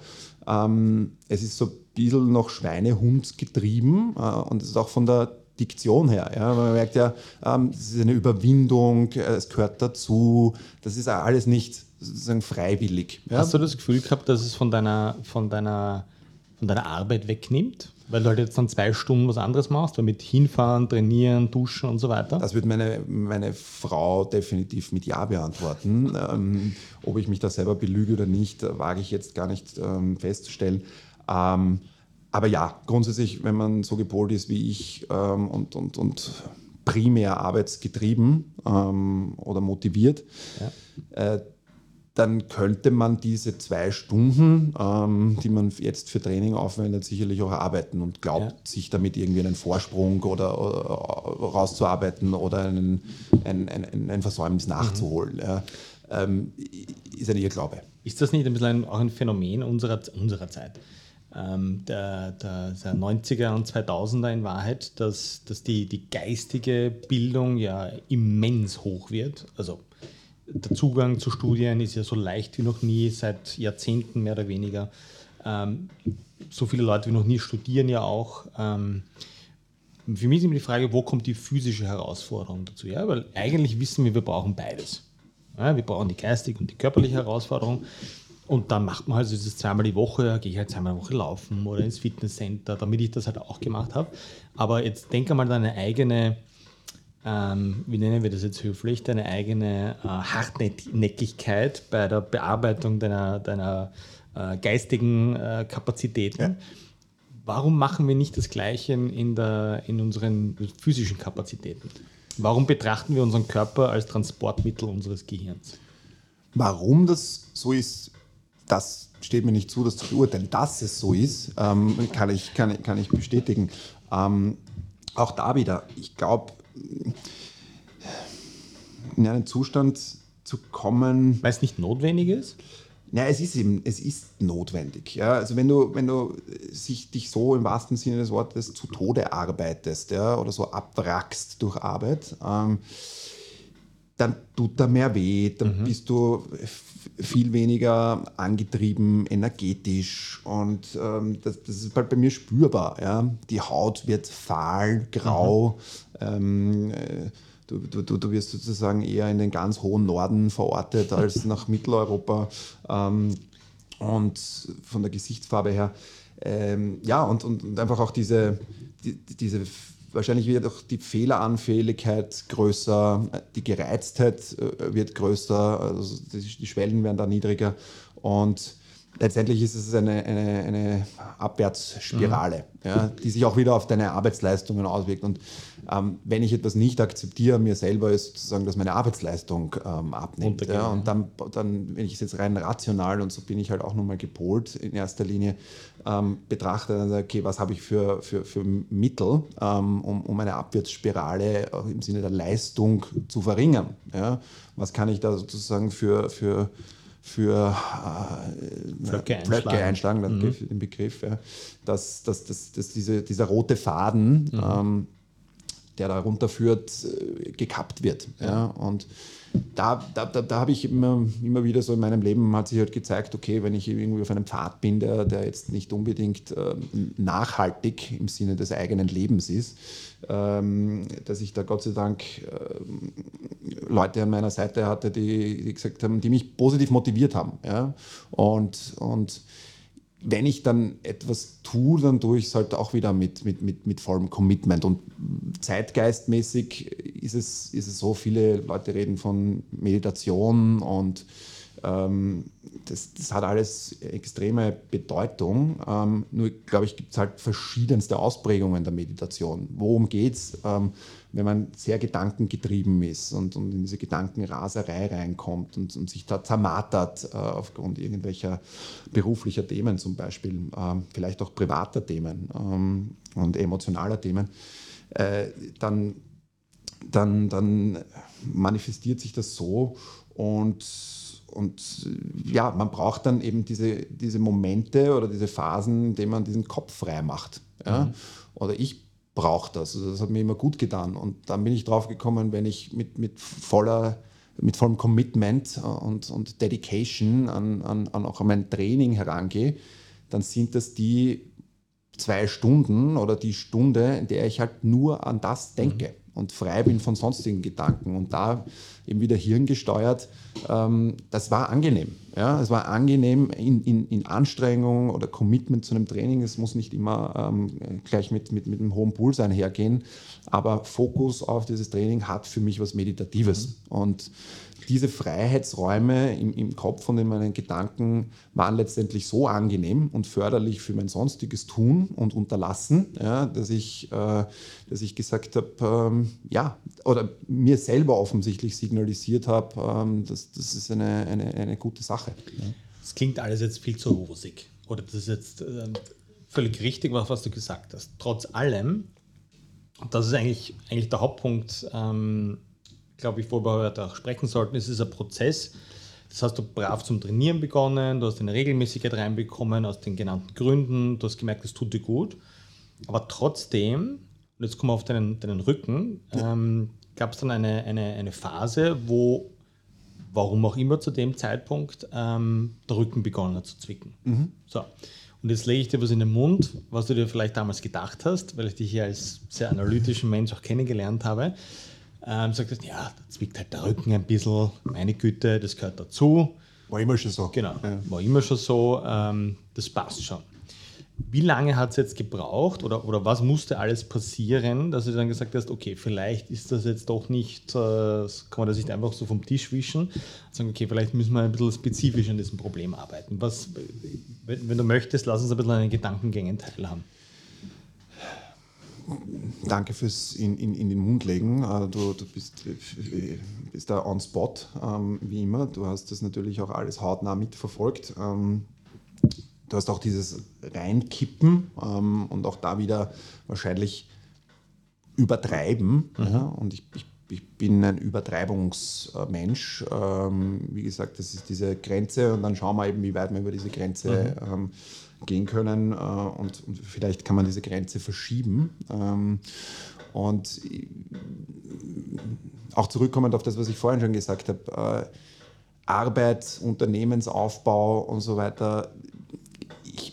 Ähm, es ist so ein bisschen noch Schweinehund getrieben äh, und es ist auch von der Diktion her. Ja. Man merkt ja, ähm, es ist eine Überwindung, äh, es gehört dazu, das ist alles nicht sozusagen freiwillig. Ja. Hast du das Gefühl gehabt, dass es von deiner, von deiner von deiner Arbeit wegnimmt? Weil du halt jetzt dann zwei Stunden was anderes machst, weil mit hinfahren, trainieren, duschen und so weiter? Das wird meine, meine Frau definitiv mit Ja beantworten. ähm, ob ich mich da selber belüge oder nicht, wage ich jetzt gar nicht ähm, festzustellen. Ähm, aber ja, grundsätzlich, wenn man so gepolt ist wie ich ähm, und, und, und primär arbeitsgetrieben ähm, oder motiviert, ja. äh, dann könnte man diese zwei Stunden, ähm, die man jetzt für Training aufwendet, sicherlich auch erarbeiten und glaubt, ja. sich damit irgendwie einen Vorsprung oder, oder rauszuarbeiten oder einen, ein, ein, ein Versäumnis mhm. nachzuholen. Mhm. Ja. Ähm, ist ein Irrglaube. Ist das nicht ein bisschen auch ein Phänomen unserer, unserer Zeit? Ähm, der, der, der, 90er und 2000er in Wahrheit, dass, dass die, die geistige Bildung ja immens hoch wird. Also der Zugang zu Studien ist ja so leicht wie noch nie, seit Jahrzehnten mehr oder weniger. Ähm, so viele Leute wie noch nie studieren ja auch. Ähm, für mich ist immer die Frage, wo kommt die physische Herausforderung dazu? Ja, weil eigentlich wissen wir, wir brauchen beides. Ja, wir brauchen die geistige und die körperliche Herausforderung. Und dann macht man halt so dieses zweimal die Woche, gehe ich halt zweimal die Woche laufen oder ins Fitnesscenter, damit ich das halt auch gemacht habe. Aber jetzt denke mal an deine eigene ähm, wie nennen wir das jetzt höflich, deine eigene äh, Hartnäckigkeit bei der Bearbeitung deiner, deiner äh, geistigen äh, Kapazitäten. Ja. Warum machen wir nicht das Gleiche in, der, in unseren physischen Kapazitäten? Warum betrachten wir unseren Körper als Transportmittel unseres Gehirns? Warum das so ist, das steht mir nicht zu, das zu beurteilen. Dass es so ist, ähm, kann, ich, kann, kann ich bestätigen. Ähm, auch da wieder, ich glaube, in einen Zustand zu kommen. Weil es nicht notwendig ist? Ja, es ist eben, es ist notwendig. Ja? Also wenn du, wenn du sich, dich so im wahrsten Sinne des Wortes zu Tode arbeitest ja? oder so abwrackst durch Arbeit, ähm, dann tut da mehr weh, dann mhm. bist du viel weniger angetrieben, energetisch und ähm, das, das, ist halt bei mir spürbar. Ja? Die Haut wird fahl, grau. Mhm. Ähm, äh, du, du, du wirst sozusagen eher in den ganz hohen Norden verortet als nach Mitteleuropa. Ähm, und von der Gesichtsfarbe her. Ähm, ja, und, und, und, einfach auch diese, die, diese wahrscheinlich wird auch die Fehleranfälligkeit größer, die Gereiztheit äh, wird größer, also die Schwellen werden da niedriger und letztendlich ist es eine, eine, eine Abwärtsspirale, mhm. ja, die sich auch wieder auf deine Arbeitsleistungen auswirkt. Und ähm, wenn ich etwas nicht akzeptiere, mir selber ist sozusagen, dass meine Arbeitsleistung ähm, abnimmt. Ja, und dann, dann, wenn ich es jetzt rein rational, und so bin ich halt auch nochmal gepolt in erster Linie, ähm, betrachte, dann sage, okay, was habe ich für, für, für Mittel, ähm, um, um eine Abwärtsspirale auch im Sinne der Leistung zu verringern. Ja? Was kann ich da sozusagen für, für für äh, Flöcke einschlagen, einschlagen mhm. den Begriff, ja, dass, dass, dass, dass diese, dieser rote Faden, mhm. ähm, der da runterführt, äh, gekappt wird. Ja. Und da, da, da, da habe ich immer, immer wieder so in meinem Leben hat sich halt gezeigt, okay, wenn ich irgendwie auf einem Pfad bin, der, der jetzt nicht unbedingt äh, nachhaltig im Sinne des eigenen Lebens ist, ähm, dass ich da Gott sei Dank äh, Leute an meiner Seite hatte, die, die, gesagt haben, die mich positiv motiviert haben. Ja? Und, und wenn ich dann etwas tue, dann tue ich es halt auch wieder mit, mit, mit, mit vollem Commitment. Und zeitgeistmäßig ist es, ist es so, viele Leute reden von Meditation und ähm, das, das, hat alles extreme Bedeutung. Ähm, nur, glaube ich, gibt es halt verschiedenste Ausprägungen der Meditation. Worum geht es, ähm, wenn man sehr gedankengetrieben ist und, und, in diese Gedankenraserei reinkommt und, und sich da zermartert äh, aufgrund irgendwelcher beruflicher Themen zum Beispiel, äh, vielleicht auch privater Themen ähm, und emotionaler Themen, äh, dann, dann, dann manifestiert sich das so und und ja, man braucht dann eben diese, diese Momente oder diese Phasen, in denen man diesen Kopf frei macht. Ja? Mhm. Oder ich brauche das. Also das hat mir immer gut getan. Und dann bin ich drauf gekommen, wenn ich mit, mit voller mit vollem Commitment und, und Dedication an, an, an auch an mein Training herangehe, dann sind das die zwei Stunden oder die Stunde, in der ich halt nur an das denke. Mhm und frei bin von sonstigen Gedanken und da eben wieder hirngesteuert, ähm, das war angenehm. Ja, es war angenehm in, in, in Anstrengung oder Commitment zu einem Training. Es muss nicht immer ähm, gleich mit, mit, mit einem hohen Puls einhergehen, aber Fokus auf dieses Training hat für mich was Meditatives. Mhm. Und diese Freiheitsräume im, im Kopf und in meinen Gedanken waren letztendlich so angenehm und förderlich für mein sonstiges Tun und Unterlassen, ja, dass, ich, äh, dass ich gesagt habe, ähm, ja, oder mir selber offensichtlich signalisiert habe, ähm, dass das ist eine, eine, eine gute Sache. Es klingt alles jetzt viel zu rosig. Oder das ist jetzt äh, völlig richtig, was, du gesagt hast. Trotz allem, das ist eigentlich, eigentlich der Hauptpunkt, ähm, glaube ich, worüber wir heute auch sprechen sollten, ist es ein Prozess. Das hast du brav zum Trainieren begonnen, du hast eine Regelmäßigkeit reinbekommen aus den genannten Gründen, du hast gemerkt, es tut dir gut. Aber trotzdem, und jetzt kommen wir auf deinen, deinen Rücken, ähm, gab es dann eine, eine, eine Phase, wo, warum auch immer zu dem Zeitpunkt, ähm, der Rücken begonnen hat zu zwicken. Mhm. So. Und jetzt lege ich dir was in den Mund, was du dir vielleicht damals gedacht hast, weil ich dich hier als sehr analytischen Mensch auch kennengelernt habe ähm, sagt, ja, da zwickt halt der Rücken ein bisschen, meine Güte, das gehört dazu. War immer schon so. Genau, ja. war immer schon so, ähm, das passt schon. Wie lange hat es jetzt gebraucht oder, oder was musste alles passieren, dass du dann gesagt hast, okay, vielleicht ist das jetzt doch nicht, äh, kann man das nicht einfach so vom Tisch wischen, sagen, okay, vielleicht müssen wir ein bisschen spezifisch an diesem Problem arbeiten. Was, wenn, wenn du möchtest, lass uns ein bisschen an den Gedankengängen teilhaben. Danke fürs in, in, in den Mund legen. Äh, du, du bist, bist da on spot, ähm, wie immer. Du hast das natürlich auch alles hautnah mitverfolgt. Ähm, du hast auch dieses Reinkippen ähm, und auch da wieder wahrscheinlich übertreiben. Mhm. Ja? Und ich, ich, ich, bin ein Übertreibungsmensch. wie gesagt, das ist diese Grenze und dann schauen wir eben, wie weit wir über diese Grenze mhm gehen können äh, und, und, vielleicht kann man diese Grenze verschieben. Ähm, und auch zurückkommend auf das, was ich vorhin schon gesagt habe, äh, Arbeit, Unternehmensaufbau und so weiter.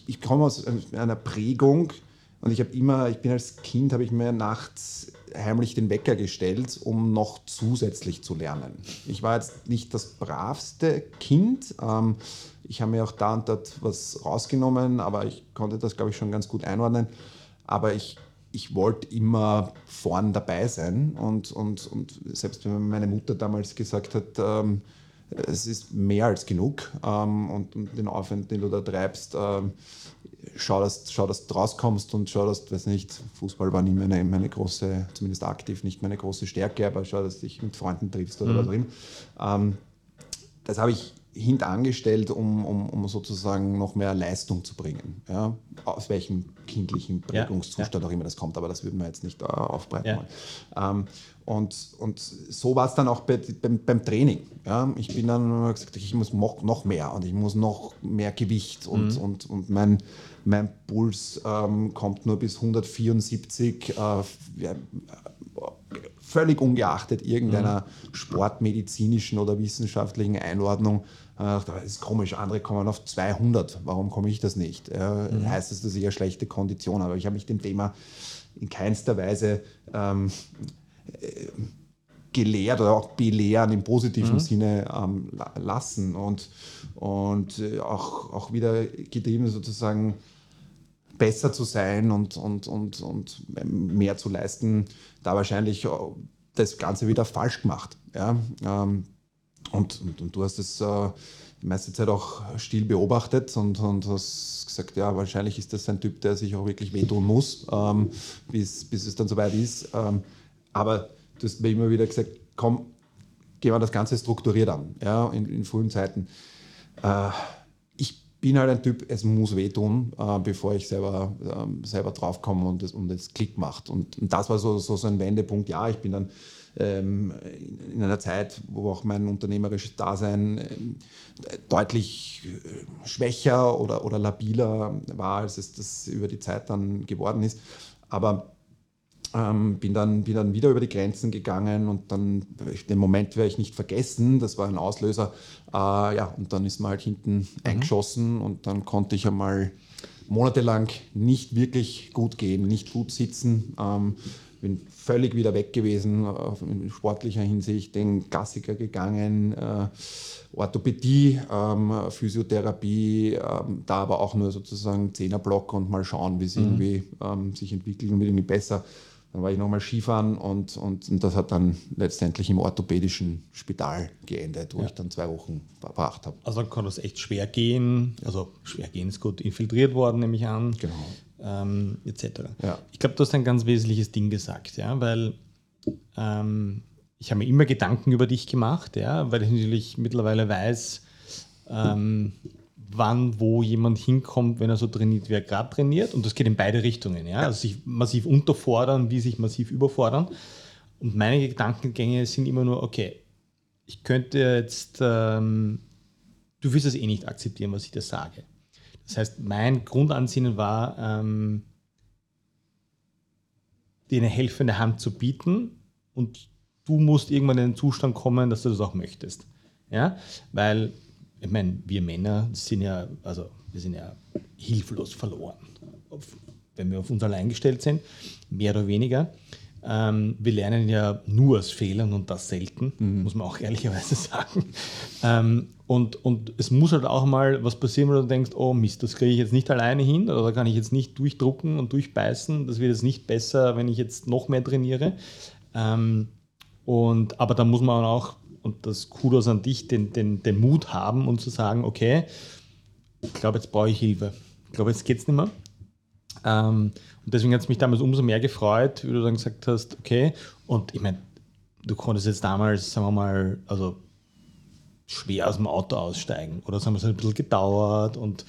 Ich, komme aus einer Prägung und ich habe immer, ich bin als Kind, habe ich mir nachts heimlich den Wecker gestellt, um noch zusätzlich zu lernen. Ich war jetzt nicht das bravste Kind. Ähm, ich habe mir auch da und dort was rausgenommen, aber ich konnte das, glaube ich, schon ganz gut einordnen. Aber ich, ich wollte immer vorn dabei sein. Und, und, und selbst wenn meine Mutter damals gesagt hat, ähm, es ist mehr als genug ähm, und, und, den Aufwand, den du da treibst, ähm, schau, dass, schau, dass du rauskommst und schau, dass, weiß nicht, Fußball war nie meine, meine große, zumindest aktiv nicht meine große Stärke, aber schau, dass du dich mit Freunden triffst oder mhm. was auch immer. Ähm, das habe ich hintangestellt, um, um, um sozusagen noch mehr Leistung zu bringen. Ja? Aus welchem kindlichen Prägungszustand ja, ja. auch immer das kommt, aber das würden wir jetzt nicht äh, aufbreiten ja. Ähm, und, und so war es dann auch bei, beim, beim, Training. Ja? Ich bin dann gesagt, ich muss noch, mehr und ich muss noch mehr Gewicht und, mhm. und, und mein, mein Puls ähm, kommt nur bis 174. Äh, völlig ungeachtet irgendeiner mhm. sportmedizinischen oder wissenschaftlichen Einordnung, äh, das ist komisch, andere kommen auf 200, warum komme ich das nicht? Äh, mhm. Heißt das, dass ich eine schlechte Kondition habe? Ich habe mich dem Thema in keinster Weise ähm, äh, gelehrt oder auch belehren im positiven mhm. Sinne ähm, lassen und, und äh, auch, auch wieder getrieben sozusagen besser zu sein und, und, und, und mehr zu leisten, da wahrscheinlich das Ganze wieder falsch gemacht. Ja? Ähm, und, und, und, du hast es äh, die meiste Zeit auch still beobachtet und, und hast gesagt, ja, wahrscheinlich ist das ein Typ, der sich auch wirklich wehtun muss, ähm, bis, bis es dann soweit ist. Ähm, aber du hast mir immer wieder gesagt, komm, gehen wir das Ganze strukturiert an, ja, in, in frühen Zeiten. Äh, bin halt ein Typ, es muss wehtun, äh, bevor ich selber, äh, selber draufkomme und es und Klick macht. Und, und, das war so, so, so ein Wendepunkt. Ja, ich bin dann ähm, in einer Zeit, wo auch mein unternehmerisches Dasein äh, deutlich schwächer oder, oder labiler war, als es das über die Zeit dann geworden ist. Aber ähm, bin, dann, bin dann wieder über die Grenzen gegangen und dann, den Moment werde ich nicht vergessen, das war ein Auslöser. Äh, ja, und dann ist man halt hinten mhm. eingeschossen und dann konnte ich einmal monatelang nicht wirklich gut gehen, nicht gut sitzen. Ähm, bin völlig wieder weg gewesen in sportlicher Hinsicht, den Klassiker gegangen, äh, Orthopädie, ähm, Physiotherapie, ähm, da aber auch nur sozusagen Zehnerblock und mal schauen, wie es mhm. irgendwie ähm, sich entwickelt und irgendwie besser. Dann war ich nochmal Skifahren und, und, und, das hat dann letztendlich im orthopädischen Spital geendet, wo ja. ich dann zwei Wochen verbracht habe. Also dann kann das echt schwer gehen, also schwer gehen ist gut infiltriert worden, nehme ich an. Genau. Ähm, etc. Ja. Ich glaube, du hast ein ganz wesentliches Ding gesagt, ja, weil ähm, ich habe mir immer Gedanken über dich gemacht, ja, weil ich natürlich mittlerweile weiß, ähm, wann, wo jemand hinkommt, wenn er so trainiert, wie er gerade trainiert. Und das geht in beide Richtungen. Ja? Also sich massiv unterfordern, wie sich massiv überfordern. Und meine Gedankengänge sind immer nur, okay, ich könnte jetzt, ähm, du wirst es eh nicht akzeptieren, was ich dir sage. Das heißt, mein Grundansinnen war, ähm, dir eine helfende Hand zu bieten und du musst irgendwann in den Zustand kommen, dass du das auch möchtest. Ja? Weil ich meine, wir Männer sind ja, also wir sind ja hilflos verloren, wenn wir auf uns allein gestellt sind, mehr oder weniger. Ähm, wir lernen ja nur aus Fehlern und das selten, mhm. muss man auch ehrlicherweise sagen. Ähm, und, und es muss halt auch mal was passieren, wo du denkst, oh Mist, das kriege ich jetzt nicht alleine hin oder kann ich jetzt nicht durchdrucken und durchbeißen. Das wird jetzt nicht besser, wenn ich jetzt noch mehr trainiere. Ähm, und, aber da muss man auch und das Kudos an dich, den, den, den Mut haben und zu sagen, okay, ich glaube, jetzt brauche ich Hilfe. Ich glaube, jetzt geht es nicht mehr. Ähm, und deswegen hat es mich damals umso mehr gefreut, wie du dann gesagt hast, okay, und ich meine, du konntest jetzt damals, sagen wir mal, also schwer aus dem Auto aussteigen oder sagen wir, es ein bisschen gedauert und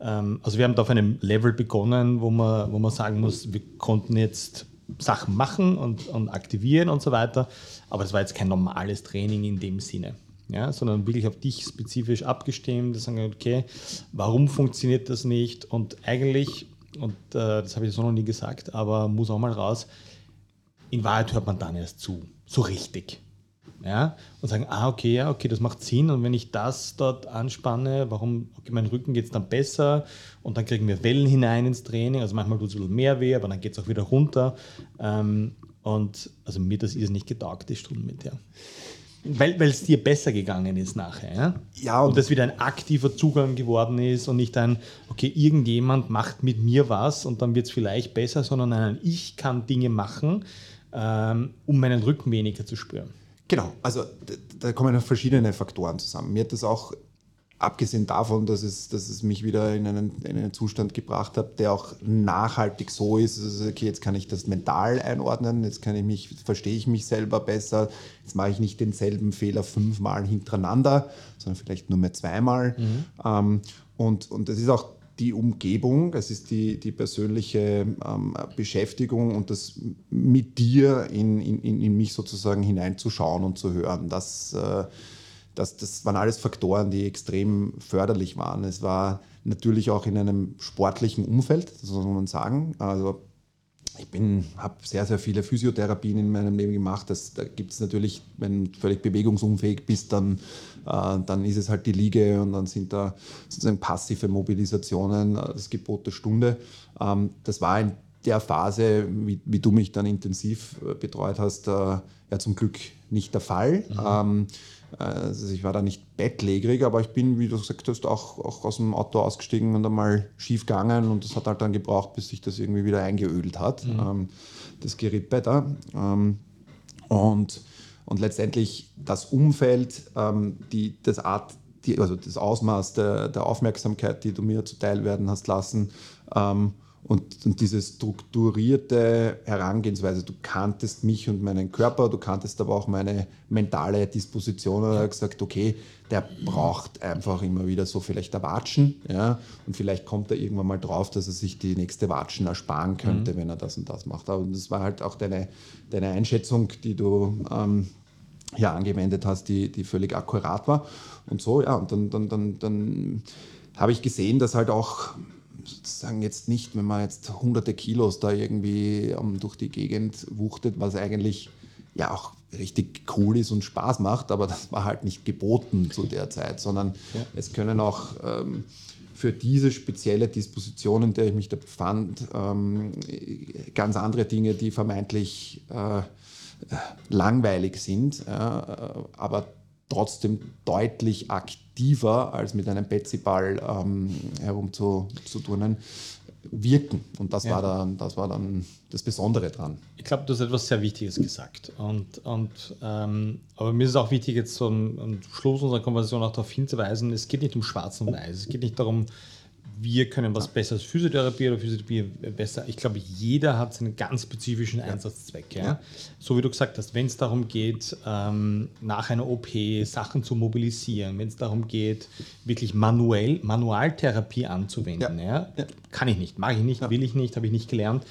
ähm, also wir haben da auf einem Level begonnen, wo man, wo man sagen muss, wir konnten jetzt Sachen machen und, und aktivieren und so weiter. Aber das war jetzt kein normales Training in dem Sinne. Ja, sondern wirklich auf dich spezifisch abgestimmt, sagen, okay, warum funktioniert das nicht? Und eigentlich, und äh, das habe ich so noch nie gesagt, aber muss auch mal raus, in Wahrheit hört man dann erst zu, so richtig ja, und sagen, ah, okay, ja, okay, das macht Sinn. Und wenn ich das dort anspanne, warum, okay, mein Rücken geht es dann besser und dann kriegen wir Wellen hinein ins Training. Also manchmal tut es ein bisschen mehr weh, aber dann geht es auch wieder runter. Ähm, und also mir das ist nicht getaugt, die Stunden mit, ja. Weil es dir besser gegangen ist nachher. Ja? ja und, und das wieder ein aktiver Zugang geworden ist und nicht ein, okay, irgendjemand macht mit mir was und dann wird es vielleicht besser, sondern nein, ich kann Dinge machen, ähm, um meinen Rücken weniger zu spüren. Genau, also da kommen verschiedene Faktoren zusammen. Mir hat das auch, abgesehen davon, dass es, dass es mich wieder in einen, in einen Zustand gebracht hat, der auch nachhaltig so ist, also okay, jetzt kann ich das mental einordnen, jetzt kann ich mich, verstehe ich mich selber besser, jetzt mache ich nicht denselben Fehler fünfmal hintereinander, sondern vielleicht nur mehr zweimal. Mhm. Ähm, und, und das ist auch die Umgebung, es ist die, die persönliche ähm, Beschäftigung und das mit dir in, in, in mich sozusagen hineinzuschauen und zu hören. Das, äh, das, das waren alles Faktoren, die extrem förderlich waren. Es war natürlich auch in einem sportlichen Umfeld, das muss man sagen. Also ich habe sehr, sehr viele Physiotherapien in meinem Leben gemacht. Das, da gibt es natürlich, wenn du völlig bewegungsunfähig bist, dann, äh, dann ist es halt die Liege und dann sind da sozusagen passive Mobilisationen, äh, das Gebot der Stunde. Ähm, das war in der Phase, wie, wie, du mich dann intensiv äh, betreut hast, äh, ja zum Glück nicht der Fall. Mhm. Ähm, also ich war da nicht bettlägerig, aber ich bin, wie du gesagt hast, auch, auch aus dem Auto ausgestiegen und einmal schief gegangen und das hat halt dann gebraucht, bis sich das irgendwie wieder eingeölt hat, mhm. ähm, das Gerippe da. Ähm, und, und letztendlich das Umfeld, ähm, die, das Art, die, also das Ausmaß der, der Aufmerksamkeit, die du mir zuteil werden hast lassen, ähm, und, und, diese strukturierte Herangehensweise, du kanntest mich und meinen Körper, du kanntest aber auch meine mentale Disposition und ja. gesagt, okay, der braucht einfach immer wieder so vielleicht ein Watschen, ja, und vielleicht kommt er irgendwann mal drauf, dass er sich die nächste Watschen ersparen könnte, mhm. wenn er das und das macht. Aber das war halt auch deine, deine Einschätzung, die du ähm, ja angewendet hast, die, die völlig akkurat war. Und so, ja, und dann, dann, dann, dann habe ich gesehen, dass halt auch sozusagen jetzt nicht, wenn man jetzt hunderte Kilos da irgendwie um, durch die Gegend wuchtet, was eigentlich ja auch richtig cool ist und Spaß macht, aber das war halt nicht geboten zu der Zeit, sondern ja. es können auch ähm, für diese spezielle Disposition, in der ich mich da befand, ähm, ganz andere Dinge, die vermeintlich äh, langweilig sind, äh, aber trotzdem deutlich aktiver als mit einem Betsy-Ball ähm, herumzuturnen wirken. Und das, ja. war dann, das war dann das Besondere dran. Ich glaube, du hast etwas sehr Wichtiges gesagt. Und, und, ähm, aber mir ist es auch wichtig, jetzt am Schluss unserer Konversation auch darauf hinzuweisen, es geht nicht um Schwarz und Weiß. Es geht nicht darum, wir können was besser als Physiotherapie oder Physiotherapie besser. Ich glaube, jeder hat seinen ganz spezifischen Einsatzzweck. Ja? ja. So wie du gesagt hast, wenn es darum geht, ähm, nach einer OP Sachen zu mobilisieren, wenn es darum geht, wirklich manuell, Manualtherapie anzuwenden, ja. ja? kann ich nicht, mache ich nicht, will ich nicht, habe ich nicht gelernt.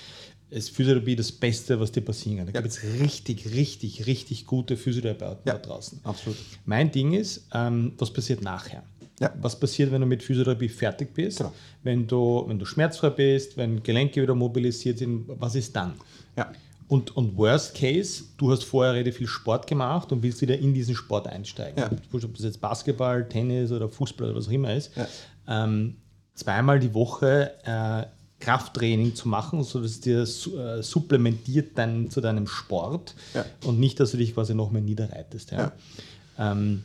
Ist Physiotherapie das Beste, was dir passieren kann. Da gibt es richtig, richtig, richtig gute Physiotherapeuten da draußen. Absolut. Mein Ding ist, ähm, was passiert nachher? Ja. Was passiert, wenn du mit Physiotherapie fertig bist? Genau. Wenn, du, wenn du schmerzfrei bist, wenn Gelenke wieder mobilisiert sind, was ist dann? Ja. Und, und worst case, du hast vorher relativ viel Sport gemacht und willst wieder in diesen Sport einsteigen. Ja. Ob das jetzt Basketball, Tennis oder Fußball oder was auch immer ist. Ja. Ähm, zweimal die Woche äh, Krafttraining zu machen, sodass es dir äh, supplementiert dann zu deinem Sport ja. und nicht, dass du dich quasi noch mehr niederreitest. Ja. Ähm,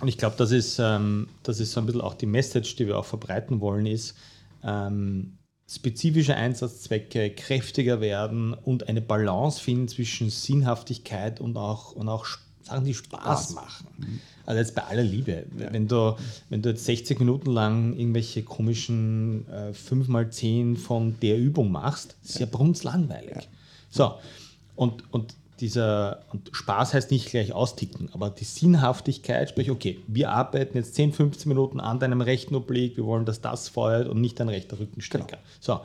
und ich glaube, das, ist, ähm, das ist so ein bisschen auch die Message, die wir auch verbreiten wollen, ist, ähm, spezifische Einsatzzwecke kräftiger werden und eine Balance finden zwischen Sinnhaftigkeit und auch, und auch Sachen, die Spaß machen. Mhm. Also jetzt bei aller Liebe. Ja. Wenn, du, wenn du jetzt 60 Minuten lang irgendwelche komischen äh, 5x10 von der Übung machst, ist ja, ja brunzlangweilig. Ja. So, und, und dieser, und Spaß heißt nicht gleich austicken, aber die Sinnhaftigkeit, sprich, okay, wir arbeiten jetzt 10, 15 Minuten an deinem rechten Oblig, wir wollen, dass das feuert und nicht dein rechter Rückenstrecker. Genau. So.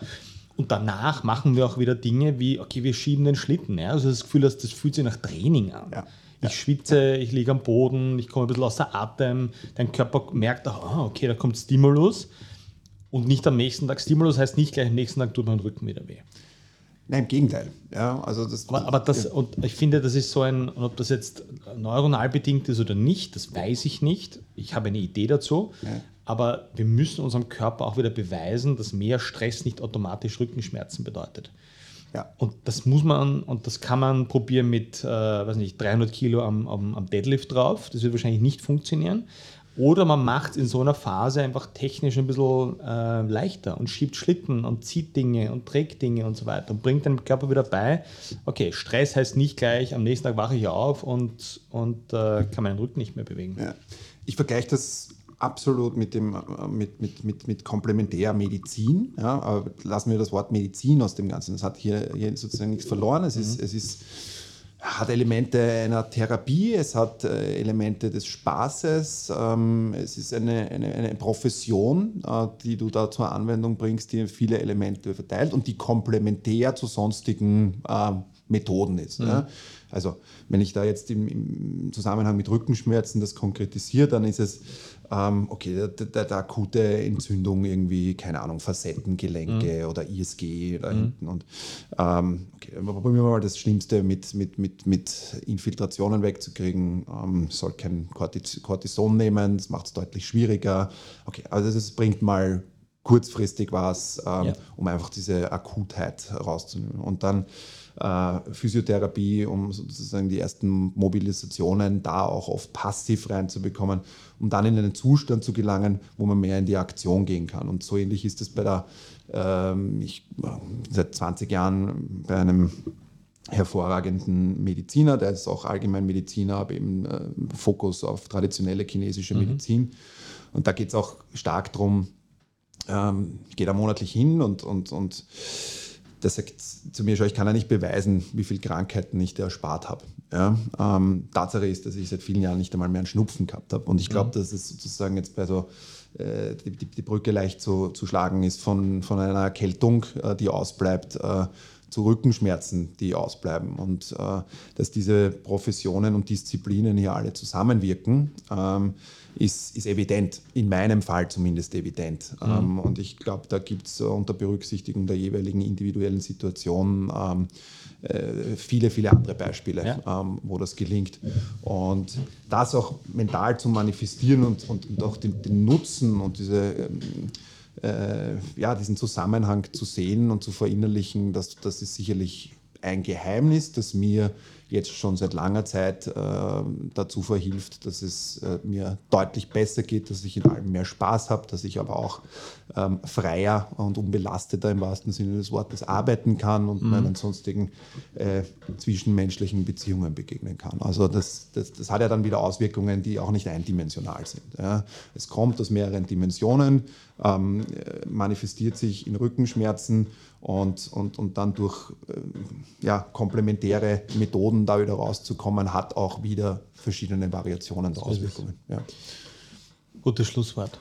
Und danach machen wir auch wieder Dinge wie, okay, wir schieben den Schlitten. Ja? Also das Gefühl, dass das fühlt sich nach Training an. Ja. Ich schwitze, ich liege am Boden, ich komme ein bisschen außer Atem, dein Körper merkt, oh, okay, da kommt Stimulus. Und nicht am nächsten Tag. Stimulus heißt nicht gleich am nächsten Tag tut mein Rücken wieder weh. Nein, im Gegenteil. Ja, also das, aber, aber das, ja. und ich finde, das ist so ein, ob das jetzt neuronal bedingt ist oder nicht, das weiß ich nicht. Ich habe eine Idee dazu. Ja. Aber wir müssen unserem Körper auch wieder beweisen, dass mehr Stress nicht automatisch Rückenschmerzen bedeutet. Ja. Und das muss man, und das kann man probieren mit, äh, weiß nicht, 300 Kilo am, am, am Deadlift drauf. Das wird wahrscheinlich nicht funktionieren. Oder man macht es in so einer Phase einfach technisch ein bisschen äh, leichter und schiebt Schlitten und zieht Dinge und trägt Dinge und so weiter und bringt dem Körper wieder bei, okay, Stress heißt nicht gleich, am nächsten Tag wache ich auf und, und äh, kann meinen Rücken nicht mehr bewegen. Ja. Ich vergleiche das absolut mit, dem, mit, mit, mit, mit Komplementärmedizin. Ja, aber lassen wir das Wort Medizin aus dem Ganzen. Das hat hier, hier sozusagen nichts verloren. Es, mhm. ist, es ist hat Elemente einer Therapie, es hat äh, Elemente des Spaßes, ähm, es ist eine, eine, eine Profession, äh, die du da zur Anwendung bringst, die viele Elemente verteilt und die komplementär zu sonstigen äh, Methoden ist. Mhm. Ja. Also wenn ich da jetzt im, im, Zusammenhang mit Rückenschmerzen das konkretisiere, dann ist es ähm, okay, der, der, der, akute Entzündung irgendwie, keine Ahnung, Facettengelenke mhm. oder ISG da mhm. hinten. Und ähm, okay, probieren wir mal das Schlimmste mit, mit, mit, mit Infiltrationen wegzukriegen. Ähm, soll kein Cortison nehmen, das macht es deutlich schwieriger. Okay, also das bringt mal kurzfristig was, ähm, ja. um einfach diese Akutheit rauszunehmen. Und dann Physiotherapie, um sozusagen die ersten Mobilisationen da auch oft passiv reinzubekommen, um dann in einen Zustand zu gelangen, wo man mehr in die Aktion gehen kann. Und so ähnlich ist es bei der, ähm, ich seit 20 Jahren bei einem hervorragenden Mediziner, der ist auch allgemein Mediziner, aber eben äh, Fokus auf traditionelle chinesische mhm. Medizin. Und da geht es auch stark darum, ähm, ich gehe da monatlich hin und, und, und der sagt zu mir, schau, ich kann ja nicht beweisen, wie viele Krankheiten ich dir erspart habe. Ja? Ähm, Tatsache ist, dass ich seit vielen Jahren nicht einmal mehr einen Schnupfen gehabt habe. Und ich glaube, mhm. dass es sozusagen jetzt bei so äh, die, die, die, Brücke leicht zu, zu schlagen ist von, von einer Erkältung, äh, die ausbleibt, äh, zu Rückenschmerzen, die ausbleiben. Und äh, dass diese Professionen und Disziplinen hier alle zusammenwirken, ähm, ist, ist evident, in meinem Fall zumindest evident. Mhm. Ähm, und ich glaube, da gibt es unter Berücksichtigung der jeweiligen individuellen Situation ähm, äh, viele, viele andere Beispiele, ja. ähm, wo das gelingt. Und das auch mental zu manifestieren und, und, und auch den, den, Nutzen und diese, ähm, äh, ja, diesen Zusammenhang zu sehen und zu verinnerlichen, das, das ist sicherlich ein Geheimnis, das mir jetzt schon seit langer Zeit äh, dazu verhilft, dass es äh, mir deutlich besser geht, dass ich in allem mehr Spaß habe, dass ich aber auch ähm, freier und unbelasteter im wahrsten Sinne des Wortes arbeiten kann und mhm. meinen sonstigen äh, zwischenmenschlichen Beziehungen begegnen kann. Also das, das, das, hat ja dann wieder Auswirkungen, die auch nicht eindimensional sind. Ja. Es kommt aus mehreren Dimensionen, ähm, manifestiert sich in Rückenschmerzen und, und, und dann durch äh, ja, komplementäre Methoden da wieder rauszukommen, hat auch wieder verschiedene Variationen der Auswirkungen. Ja. Gutes Schlusswort.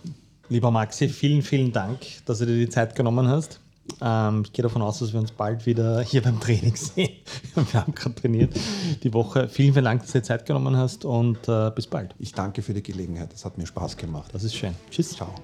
Lieber Maxi, vielen, vielen Dank, dass du dir die Zeit genommen hast. Ähm, ich gehe davon aus, dass wir uns bald wieder hier beim Training sehen. wir haben gerade trainiert die Woche. Vielen, vielen Dank, dass du dir Zeit genommen hast und äh, bis bald. Ich danke für die Gelegenheit. Es hat mir Spaß gemacht. Das ist schön. Tschüss. Ciao.